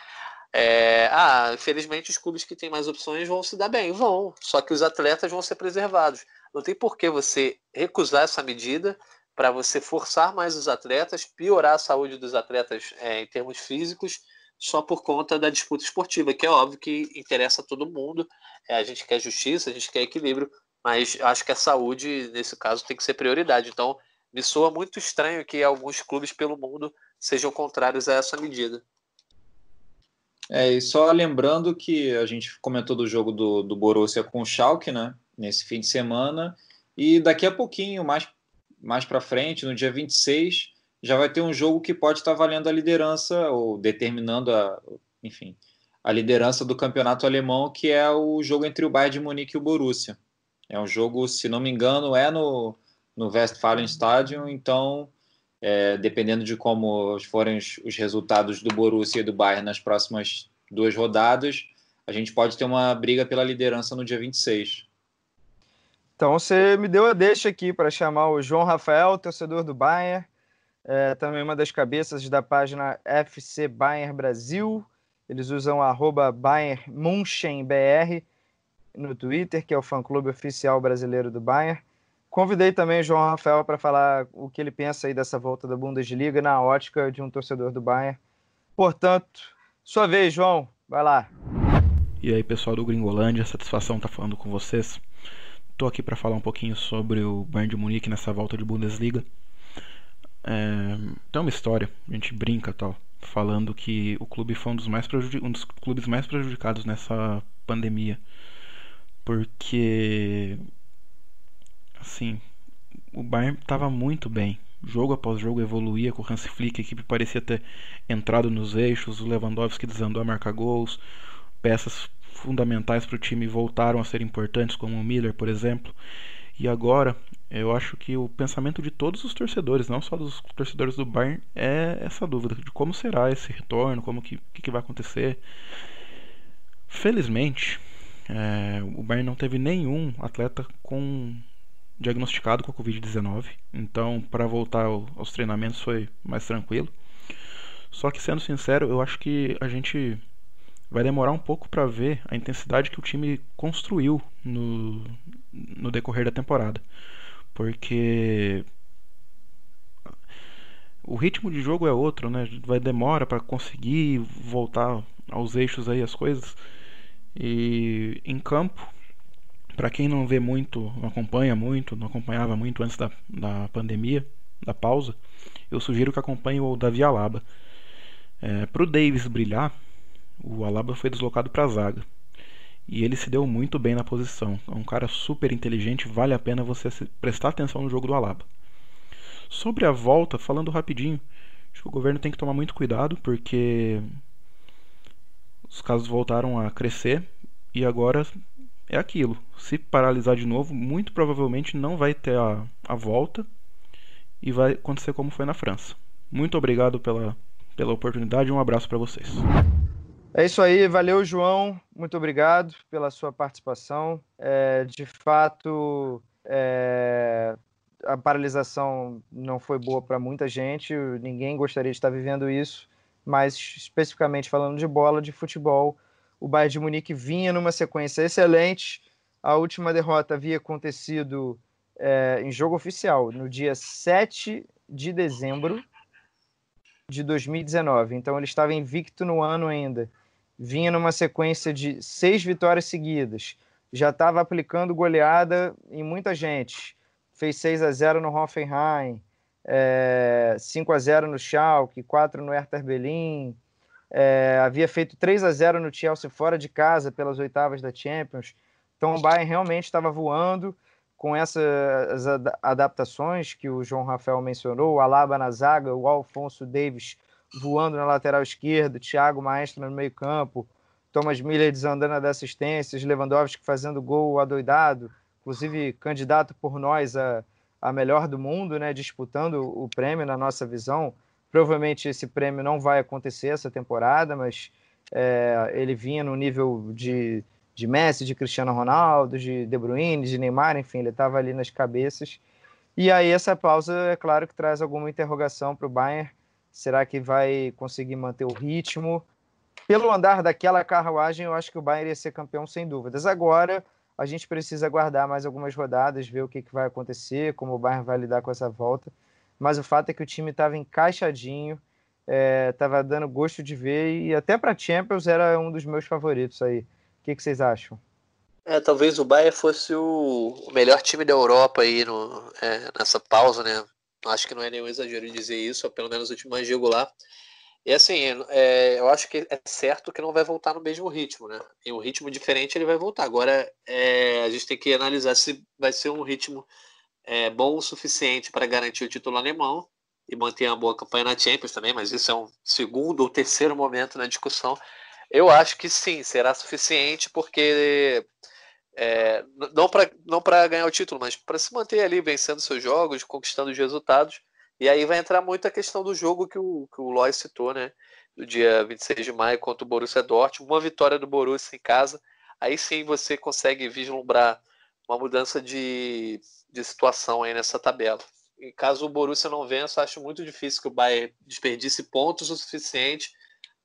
é, ah, infelizmente os clubes que têm mais opções vão se dar bem, vão. Só que os atletas vão ser preservados. Não tem por que você recusar essa medida para você forçar mais os atletas, piorar a saúde dos atletas é, em termos físicos, só por conta da disputa esportiva, que é óbvio que interessa a todo mundo. É, a gente quer justiça, a gente quer equilíbrio, mas acho que a saúde, nesse caso, tem que ser prioridade. Então, me soa muito estranho que alguns clubes pelo mundo sejam contrários a essa medida. É, e só lembrando que a gente comentou do jogo do, do Borussia com o Schalke, né, nesse fim de semana, e daqui a pouquinho, mais, mais para frente, no dia 26, já vai ter um jogo que pode estar valendo a liderança, ou determinando a, enfim, a liderança do campeonato alemão, que é o jogo entre o Bayern de Munique e o Borussia. É um jogo, se não me engano, é no, no Westfalenstadion, então é, dependendo de como forem os, os, resultados do Borussia e do Bayern nas próximas duas rodadas, a gente pode ter uma briga pela liderança no dia 26. Então você me deu a deixa aqui para chamar o João Rafael, torcedor do Bayern, é, também uma das cabeças da página FC Bayern Brasil. Eles usam arroba Bayern BR no Twitter, que é o fã-clube oficial brasileiro do Bayern. Convidei também o João Rafael para falar o que ele pensa aí dessa volta da Bundesliga na ótica de um torcedor do Bayern. Portanto, sua vez, João, vai lá. E aí, pessoal do Gringolândia, satisfação estar tá falando com vocês. Estou aqui para falar um pouquinho sobre o Bayern de Munique nessa volta de Bundesliga. É, tem uma história, a gente brinca tal, falando que o clube foi um dos mais, um dos clubes mais prejudicados nessa pandemia. Porque assim, o Bayern estava muito bem. Jogo após jogo evoluía com o Hans Flick, a equipe parecia ter entrado nos eixos, o Lewandowski desandou a marcar gols, peças fundamentais para o time voltaram a ser importantes, como o Miller, por exemplo. E agora, eu acho que o pensamento de todos os torcedores, não só dos torcedores do Bayern, é essa dúvida de como será esse retorno, como que, que, que vai acontecer. Felizmente, é, o Bayern não teve nenhum atleta com diagnosticado com a Covid-19, então para voltar ao, aos treinamentos foi mais tranquilo. Só que, sendo sincero, eu acho que a gente vai demorar um pouco para ver a intensidade que o time construiu no, no decorrer da temporada. Porque o ritmo de jogo é outro, né? Vai demora para conseguir voltar aos eixos aí as coisas. E em campo para quem não vê muito, não acompanha muito, não acompanhava muito antes da, da pandemia, da pausa, eu sugiro que acompanhe o Davi Alaba. É, para o Davis brilhar, o Alaba foi deslocado para a zaga. E ele se deu muito bem na posição. É um cara super inteligente, vale a pena você prestar atenção no jogo do Alaba. Sobre a volta, falando rapidinho, acho que o governo tem que tomar muito cuidado porque os casos voltaram a crescer e agora é aquilo. Se paralisar de novo, muito provavelmente não vai ter a, a volta e vai acontecer como foi na França. Muito obrigado pela, pela oportunidade um abraço para vocês. É isso aí, valeu, João. Muito obrigado pela sua participação. É, de fato, é, a paralisação não foi boa para muita gente, ninguém gostaria de estar vivendo isso. mas especificamente falando de bola, de futebol, o Bayern de Munique vinha numa sequência excelente. A última derrota havia acontecido é, em jogo oficial no dia 7 de dezembro de 2019. Então ele estava invicto no ano ainda. Vinha numa sequência de seis vitórias seguidas. Já estava aplicando goleada em muita gente. Fez 6 a 0 no Hoffenheim, é, 5 a 0 no Schalke, 4 no Hertha Berlin. É, havia feito 3 a 0 no Chelsea fora de casa pelas oitavas da Champions. Então o Bayern realmente estava voando com essas adaptações que o João Rafael mencionou, o Alaba na zaga, o Alfonso Davis voando na lateral esquerda, o Thiago Maestro no meio campo, Thomas Miller desandando das assistências, Lewandowski fazendo gol adoidado, inclusive candidato por nós a, a melhor do mundo, né, disputando o prêmio na nossa visão. Provavelmente esse prêmio não vai acontecer essa temporada, mas é, ele vinha no nível de de Messi, de Cristiano Ronaldo, de De Bruyne, de Neymar, enfim, ele estava ali nas cabeças. E aí essa pausa, é claro que traz alguma interrogação para o Bayern. Será que vai conseguir manter o ritmo? Pelo andar daquela carruagem, eu acho que o Bayern ia ser campeão sem dúvidas. Agora, a gente precisa aguardar mais algumas rodadas, ver o que, que vai acontecer, como o Bayern vai lidar com essa volta. Mas o fato é que o time estava encaixadinho, estava é, dando gosto de ver e até para Champions era um dos meus favoritos aí que, que vocês acham? É, talvez o Bayern fosse o, melhor time da Europa aí no, é, nessa pausa, né? Acho que não é nenhum exagero dizer isso, pelo menos o time mais regular. E assim, é, eu acho que é certo que não vai voltar no mesmo ritmo, né? Em um ritmo diferente ele vai voltar. Agora é, a gente tem que analisar se vai ser um ritmo é, bom o suficiente para garantir o título alemão e manter uma boa campanha na Champions também, mas isso é um segundo ou terceiro momento na discussão. Eu acho que sim, será suficiente, porque é, não para não ganhar o título, mas para se manter ali vencendo seus jogos, conquistando os resultados. E aí vai entrar muito a questão do jogo que o, que o Lois citou, né? Do dia 26 de maio contra o Borussia Dortmund. Uma vitória do Borussia em casa. Aí sim você consegue vislumbrar uma mudança de, de situação aí nessa tabela. Em caso o Borussia não vença, acho muito difícil que o Bayern desperdice pontos o suficiente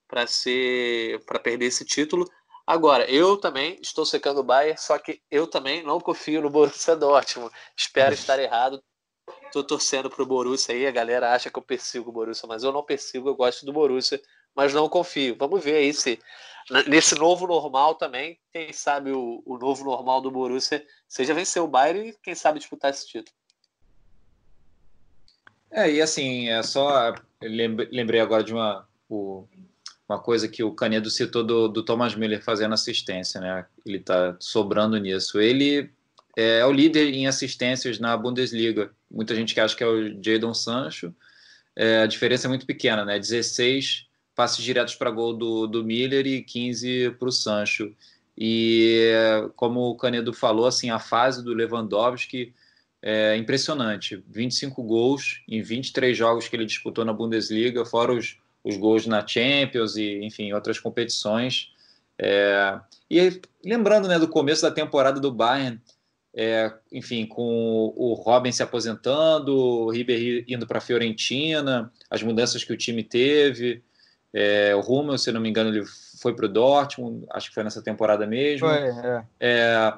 para ser para perder esse título. Agora, eu também estou secando o Bayern, só que eu também não confio no Borussia Dortmund. Espero estar errado. Estou torcendo para o Borussia aí. A galera acha que eu persigo o Borussia, mas eu não persigo. Eu gosto do Borussia, mas não confio. Vamos ver aí se nesse novo normal também, quem sabe o, o novo normal do Borussia seja vencer o Bayern e quem sabe disputar esse título. É, e assim, é só. Lembrei agora de uma. Uma coisa que o Canedo citou do, do Thomas Miller fazendo assistência, né? Ele está sobrando nisso. Ele é, é, o líder em assistências na Bundesliga. Muita gente que acha que é o Jadon Sancho. É, a diferença é muito pequena, né? 16 passes diretos para gol do, do Miller e 15 para o Sancho. E como o Canedo falou, assim, a fase do Lewandowski é impressionante. 25 gols em 23 jogos que ele disputou na Bundesliga, fora os os gols na Champions e, enfim, outras competições. É, e lembrando né, do começo da temporada do Bayern, é, enfim, com o Robin se aposentando, o Ribéry indo para a Fiorentina, as mudanças que o time teve, é, o Rummel, se não me engano, ele foi para o Dortmund, acho que foi nessa temporada mesmo. Foi, é. é.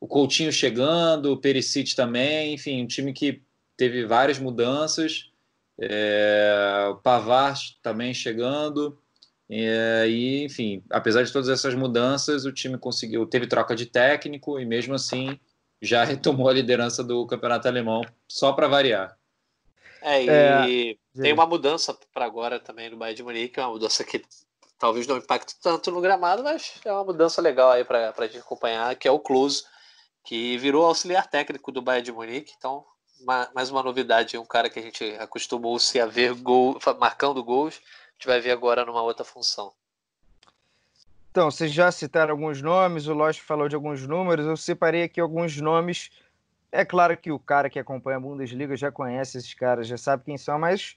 o Coutinho chegando, o Perisic também, enfim, um time que teve várias mudanças é, o Pavar também chegando. É, e, enfim, apesar de todas essas mudanças, o time conseguiu, teve troca de técnico e mesmo assim já retomou a liderança do campeonato alemão, só para variar. É, e é, tem uma mudança para agora também no Bayern de Munique, uma mudança que talvez não impacte tanto no gramado, mas é uma mudança legal aí para a gente acompanhar, que é o Klose, que virou auxiliar técnico do Bayern de Munique, então uma, mais uma novidade, um cara que a gente acostumou-se a ver gol, marcando gols, a gente vai ver agora numa outra função. Então, vocês já citaram alguns nomes, o Lost falou de alguns números, eu separei aqui alguns nomes. É claro que o cara que acompanha a Bundesliga já conhece esses caras, já sabe quem são, mas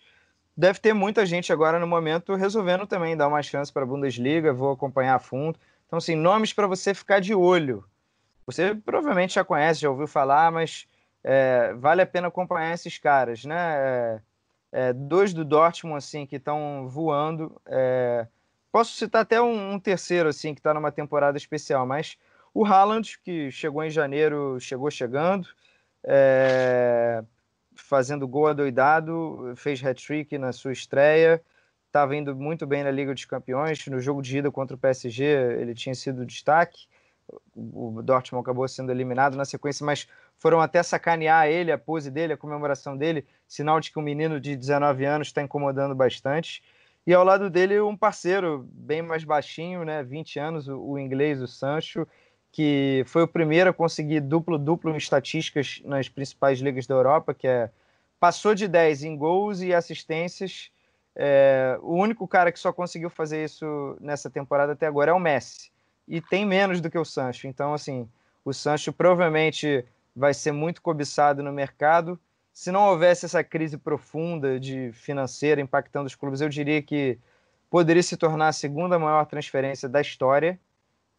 deve ter muita gente agora no momento resolvendo também dar uma chance para a Bundesliga, vou acompanhar a fundo. Então, assim, nomes para você ficar de olho. Você provavelmente já conhece, já ouviu falar, mas é, vale a pena acompanhar esses caras, né? É, É, dois do Dortmund, assim, que estão voando. É, posso citar até um, um terceiro, assim, que está numa temporada especial, mas o Haaland, que chegou em janeiro, chegou chegando, é, fazendo gol adoidado, fez hat-trick na sua estreia, estava indo muito bem na Liga dos Campeões, no jogo de ida contra o PSG ele tinha sido destaque, o Dortmund acabou sendo eliminado na sequência, mas foram até sacanear ele, a pose dele, a comemoração dele, sinal de que um menino de 19 anos está incomodando bastante. E ao lado dele, um parceiro bem mais baixinho, né, 20 anos, o, o inglês, o Sancho, que foi o primeiro a conseguir duplo-duplo em estatísticas nas principais ligas da Europa, que é passou de 10 em gols e assistências. É, o único cara que só conseguiu fazer isso nessa temporada até agora é o Messi. E tem menos do que o Sancho. Então, assim, o Sancho provavelmente vai ser muito cobiçado no mercado. Se não houvesse essa crise profunda de financeira impactando os clubes, eu diria que poderia se tornar a segunda maior transferência da história.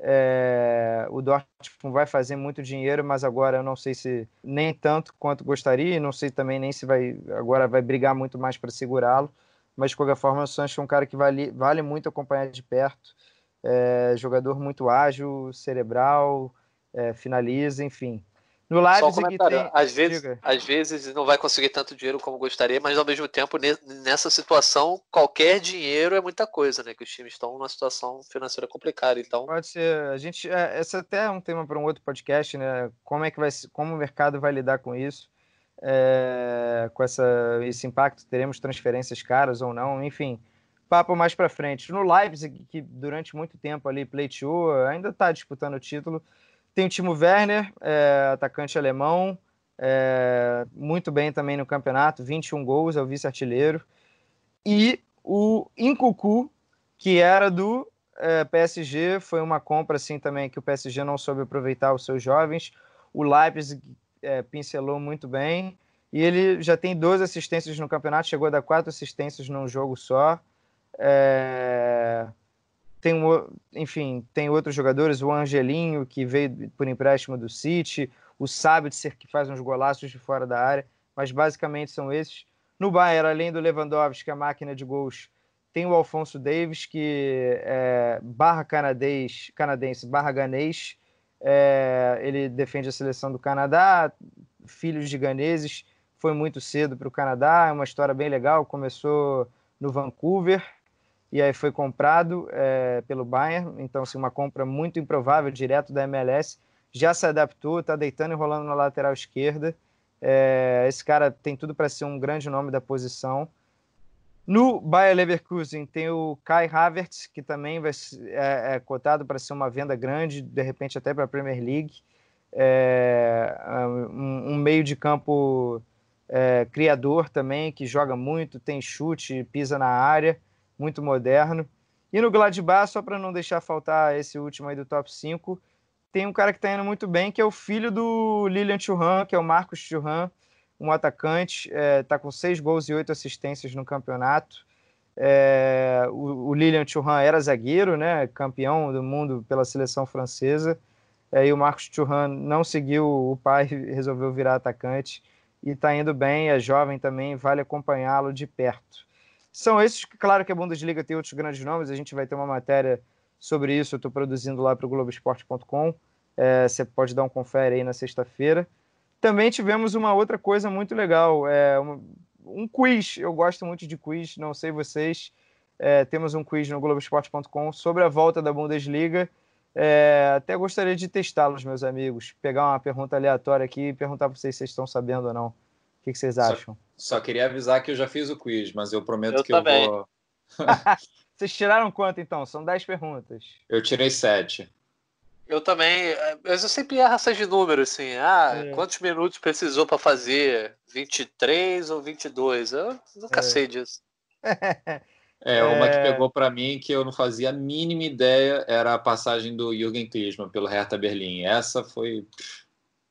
É, o Dortmund vai fazer muito dinheiro, mas agora eu não sei se nem tanto quanto gostaria, não sei também nem se vai agora vai brigar muito mais para segurá-lo. Mas de qualquer forma, o Sancho é um cara que vale, vale muito acompanhar de perto. É, jogador muito ágil, cerebral, é, finaliza, enfim. No Leipzig um tem... às vezes, às vezes não vai conseguir tanto dinheiro como gostaria, mas ao mesmo tempo nessa situação qualquer dinheiro é muita coisa, né? Que os times estão numa situação financeira complicada, então. Pode ser. A gente, é, esse até é um tema para um outro podcast, né? Como é que vai, como o mercado vai lidar com isso, é, com essa, esse impacto? Teremos transferências caras ou não? Enfim, papo mais para frente. No Leipzig, que durante muito tempo ali pleiteou, ainda está disputando o título tem o Timo Werner, é, atacante alemão, é, muito bem também no campeonato, 21 gols, é o vice-artilheiro. E o Incucu, que era do é, PSG, foi uma compra assim também que o PSG não soube aproveitar os seus jovens. O Leipzig é, pincelou muito bem. E ele já tem 12 assistências no campeonato, chegou a dar quatro assistências num jogo só. É tem, enfim, tem outros jogadores, o Angelinho, que veio por empréstimo do City, o Sabitzer, que faz uns golaços de fora da área, mas basicamente são esses. No Bayern, além do Lewandowski, a máquina de gols, tem o Alfonso Davis, que é barra canadense, canadense barra ganês, é, ele defende a seleção do Canadá, filhos de ganeses, foi muito cedo para o Canadá, é uma história bem legal, começou no Vancouver, e aí foi comprado é, pelo Bayern, então assim, uma compra muito improvável, direto da MLS, já se adaptou, está deitando e rolando na lateral esquerda, é, esse cara tem tudo para ser um grande nome da posição. No Bayer Leverkusen tem o Kai Havertz, que também vai, é, é cotado para ser uma venda grande, de repente até para a Premier League. É, um, um, meio de campo é, criador também, que joga muito, tem chute, pisa na área muito moderno. E no Gladbach, só para não deixar faltar esse último aí do top 5, tem um cara que está indo muito bem, que é o filho do Lilian Thuram, que é o Marcos Thuram, um atacante, está é, tá com seis gols e oito assistências no campeonato. É, o, o, Lilian Thuram era zagueiro, né, campeão do mundo pela seleção francesa, é, e o Marcos Thuram não seguiu o pai, resolveu virar atacante, e está indo bem, é jovem também, vale acompanhá-lo de perto. São esses, claro que a Bundesliga tem outros grandes nomes, a gente vai ter uma matéria sobre isso, eu estou produzindo lá para o Globoesporte.com, é, você pode dar um confere aí na sexta-feira. Também tivemos uma outra coisa muito legal, é, um, um quiz, eu gosto muito de quiz, não sei vocês, é, temos um quiz no Globoesporte.com sobre a volta da Bundesliga, é, até gostaria de testá-los, meus amigos, pegar uma pergunta aleatória aqui e perguntar para vocês se vocês estão sabendo ou não. O que, que vocês acham? Só, só, queria avisar que eu já fiz o quiz, mas eu prometo eu que também. eu vou. vocês tiraram quanto então? São 10 perguntas. Eu tirei 7. Eu também, mas eu sempre erro essas de número, assim. Ah, é. quantos minutos precisou para fazer? 23 ou 22? Eu nunca é. sei disso. É, uma que é. pegou para mim que eu não fazia a mínima ideia era a passagem do Jürgen Klinsmann pelo Hertha Berlim. Essa foi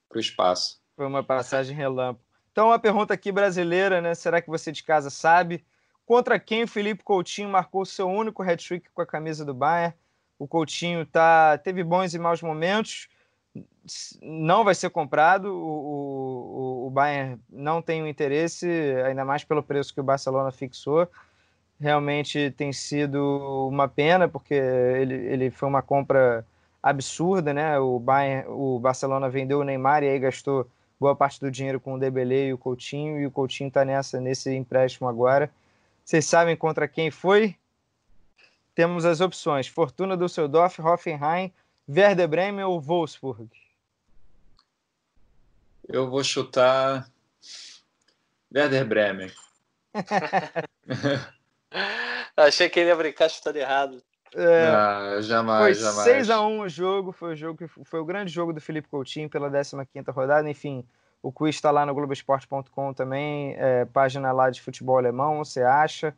para o espaço. Foi uma passagem relâmpago. Então, a pergunta aqui brasileira, né? Será que você de casa sabe? Contra quem o Felipe Coutinho marcou seu único hat-trick com a camisa do Bayern? O Coutinho tá, teve bons e maus momentos. não vai ser comprado. O, o, o Bayern não tem o interesse, ainda mais pelo preço que o Barcelona fixou. Realmente tem sido uma pena, porque ele, ele foi uma compra absurda, né? O, Bayern, o Barcelona vendeu o Neymar e aí gastou boa parte do dinheiro com o Debele e o Coutinho, e o Coutinho está nessa, nesse empréstimo agora. Vocês sabem contra quem foi? Temos as opções: Fortuna Düsseldorf, Hoffenheim, Werder Bremen ou Wolfsburg? Eu vou chutar Werder Bremen. Achei que ele ia brincar chutando errado. É, ah, jamais, foi jamais. 6x1 o jogo, foi o jogo que foi o grande jogo do Felipe Coutinho pela 15ª rodada, enfim, o quiz está lá no Globoesporte.com também, é, página lá de futebol alemão, você acha,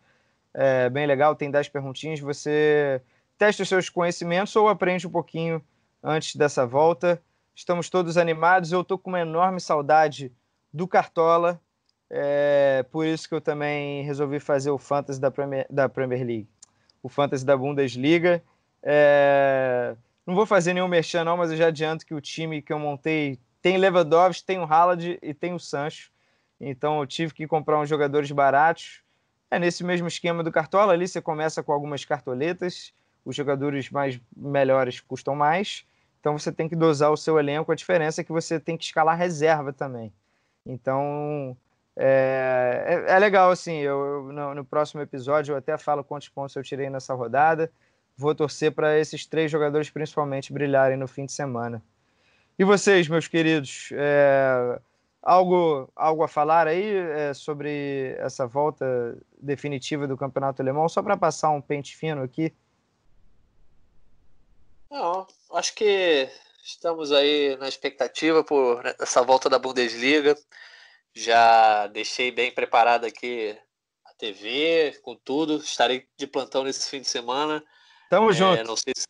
é bem legal, tem 10 perguntinhas, você testa os seus conhecimentos ou aprende um pouquinho antes dessa volta. Estamos todos animados, eu estou com uma enorme saudade do Cartola, é, por isso que eu também resolvi fazer o Fantasy da Premier, da Premier League o Fantasy da Bundesliga. É... Não vou fazer nenhum merchan não, mas eu já adianto que o time que eu montei tem Lewandowski, tem o Haaland e tem o Sancho. Então eu tive que comprar uns jogadores baratos. É nesse mesmo esquema do Cartola ali, você começa com algumas cartoletas, os jogadores mais melhores custam mais. Então você tem que dosar o seu elenco, a diferença é que você tem que escalar reserva também. Então, é, é, é, legal, assim, eu, eu no, no, próximo episódio eu até falo quantos pontos eu tirei nessa rodada. Vou torcer para esses três jogadores principalmente brilharem no fim de semana. E vocês, meus queridos, é, algo, algo a falar aí é, sobre essa volta definitiva do Campeonato Alemão? Só para passar um pente fino aqui. Não, acho que estamos aí na expectativa por essa volta da Bundesliga. Já deixei bem preparado aqui a TV, com tudo. Estarei de plantão nesse fim de semana. Tamo é, junto. Não sei se...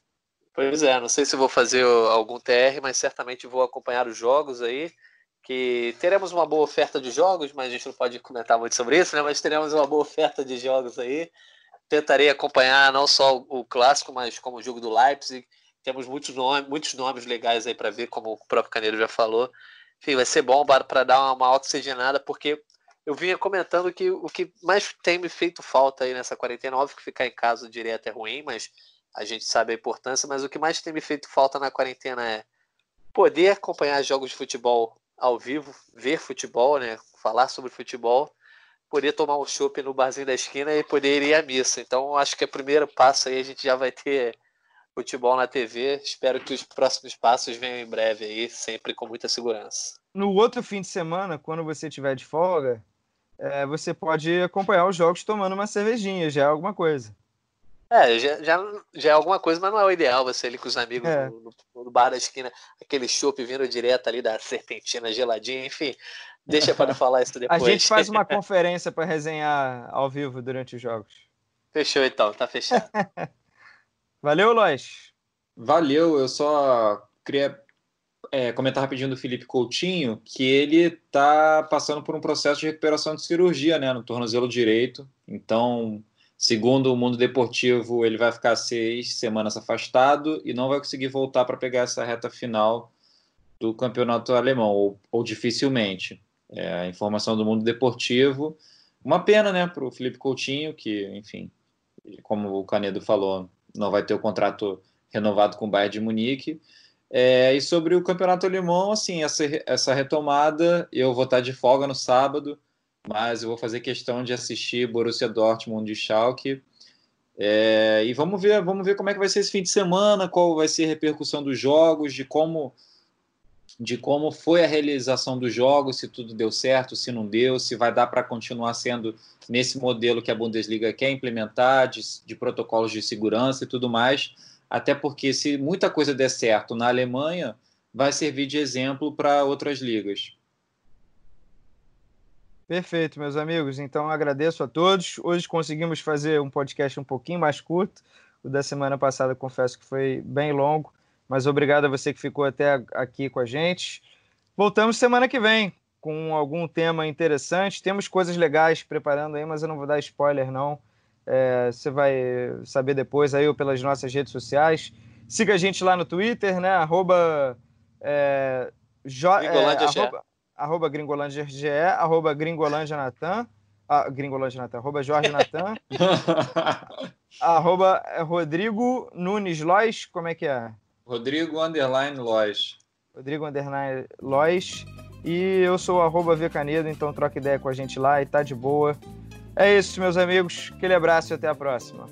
Pois é, não sei se vou fazer algum TR, mas certamente vou acompanhar os jogos aí. Que teremos uma boa oferta de jogos, mas a gente não pode comentar muito sobre isso, né? Mas teremos uma boa oferta de jogos aí. Tentarei acompanhar não só o clássico, mas como o jogo do Leipzig. Temos muitos nomes, muitos nomes legais aí para ver, como o próprio Caneiro já falou enfim, vai ser bom para dar uma oxigenada, porque eu vinha comentando que o que mais tem me feito falta aí nessa quarentena, óbvio que ficar em casa direto é ruim, mas a gente sabe a importância, mas o que mais tem me feito falta na quarentena é poder acompanhar jogos de futebol ao vivo, ver futebol, né, falar sobre futebol, poder tomar um chopp no barzinho da esquina e poder ir à missa. Então, acho que é o primeiro passo aí a gente já vai ter futebol na TV. Espero que os próximos passos venham em breve aí, sempre com muita segurança. No outro fim de semana, quando você tiver de folga, é, você pode acompanhar os jogos tomando uma cervejinha, já é alguma coisa. É, já, já, já é alguma coisa, mas não é o ideal você ir com os amigos é. no, no, no, bar da esquina, aquele chopp vindo direto ali da serpentina geladinha, enfim. Deixa para falar isso depois. A gente faz uma conferência para resenhar ao vivo durante os jogos. Fechou então, tá fechado. Valeu, Lois. Valeu, eu só queria é, comentar rapidinho do Felipe Coutinho, que ele está passando por um processo de recuperação de cirurgia né, no tornozelo direito. Então, segundo o mundo deportivo, ele vai ficar seis semanas afastado e não vai conseguir voltar para pegar essa reta final do campeonato alemão, ou, ou dificilmente. É, a informação do mundo deportivo. Uma pena né, para o Felipe Coutinho, que, enfim, como o Canedo falou, não vai ter o contrato renovado com o Bayern de Munique. É, e sobre o campeonato alemão, assim, essa, essa retomada, eu vou estar de folga no sábado, mas eu vou fazer questão de assistir Borussia Dortmund e Schalke. É, e vamos ver, vamos ver como é que vai ser esse fim de semana, qual vai ser a repercussão dos jogos, de como de como foi a realização dos jogos, se tudo deu certo, se não deu, se vai dar para continuar sendo nesse modelo que a Bundesliga quer implementar, de, de, protocolos de segurança e tudo mais. Até porque, se muita coisa der certo na Alemanha, vai servir de exemplo para outras ligas. Perfeito, meus amigos. Então, agradeço a todos. Hoje conseguimos fazer um podcast um pouquinho mais curto. O da semana passada, confesso que foi bem longo mas obrigado a você que ficou até aqui com a gente. Voltamos semana que vem com algum tema interessante. Temos coisas legais preparando aí, mas eu não vou dar spoiler, não. É, você vai saber depois aí ou pelas nossas redes sociais. Siga a gente lá no Twitter, né? Arroba É, jo, é, arroba, arroba Gringolândia arroba Gringolândia Natan, ah, Gringolândia Natan, arroba Jorge Natan, arroba Rodrigo Nunes Lois, como é que é? Rodrigo Underline Lois. Rodrigo Underline Lois. E eu sou arroba Vcanedo, então troca ideia com a gente lá e tá de boa. É isso, meus amigos. Aquele abraço e até a próxima.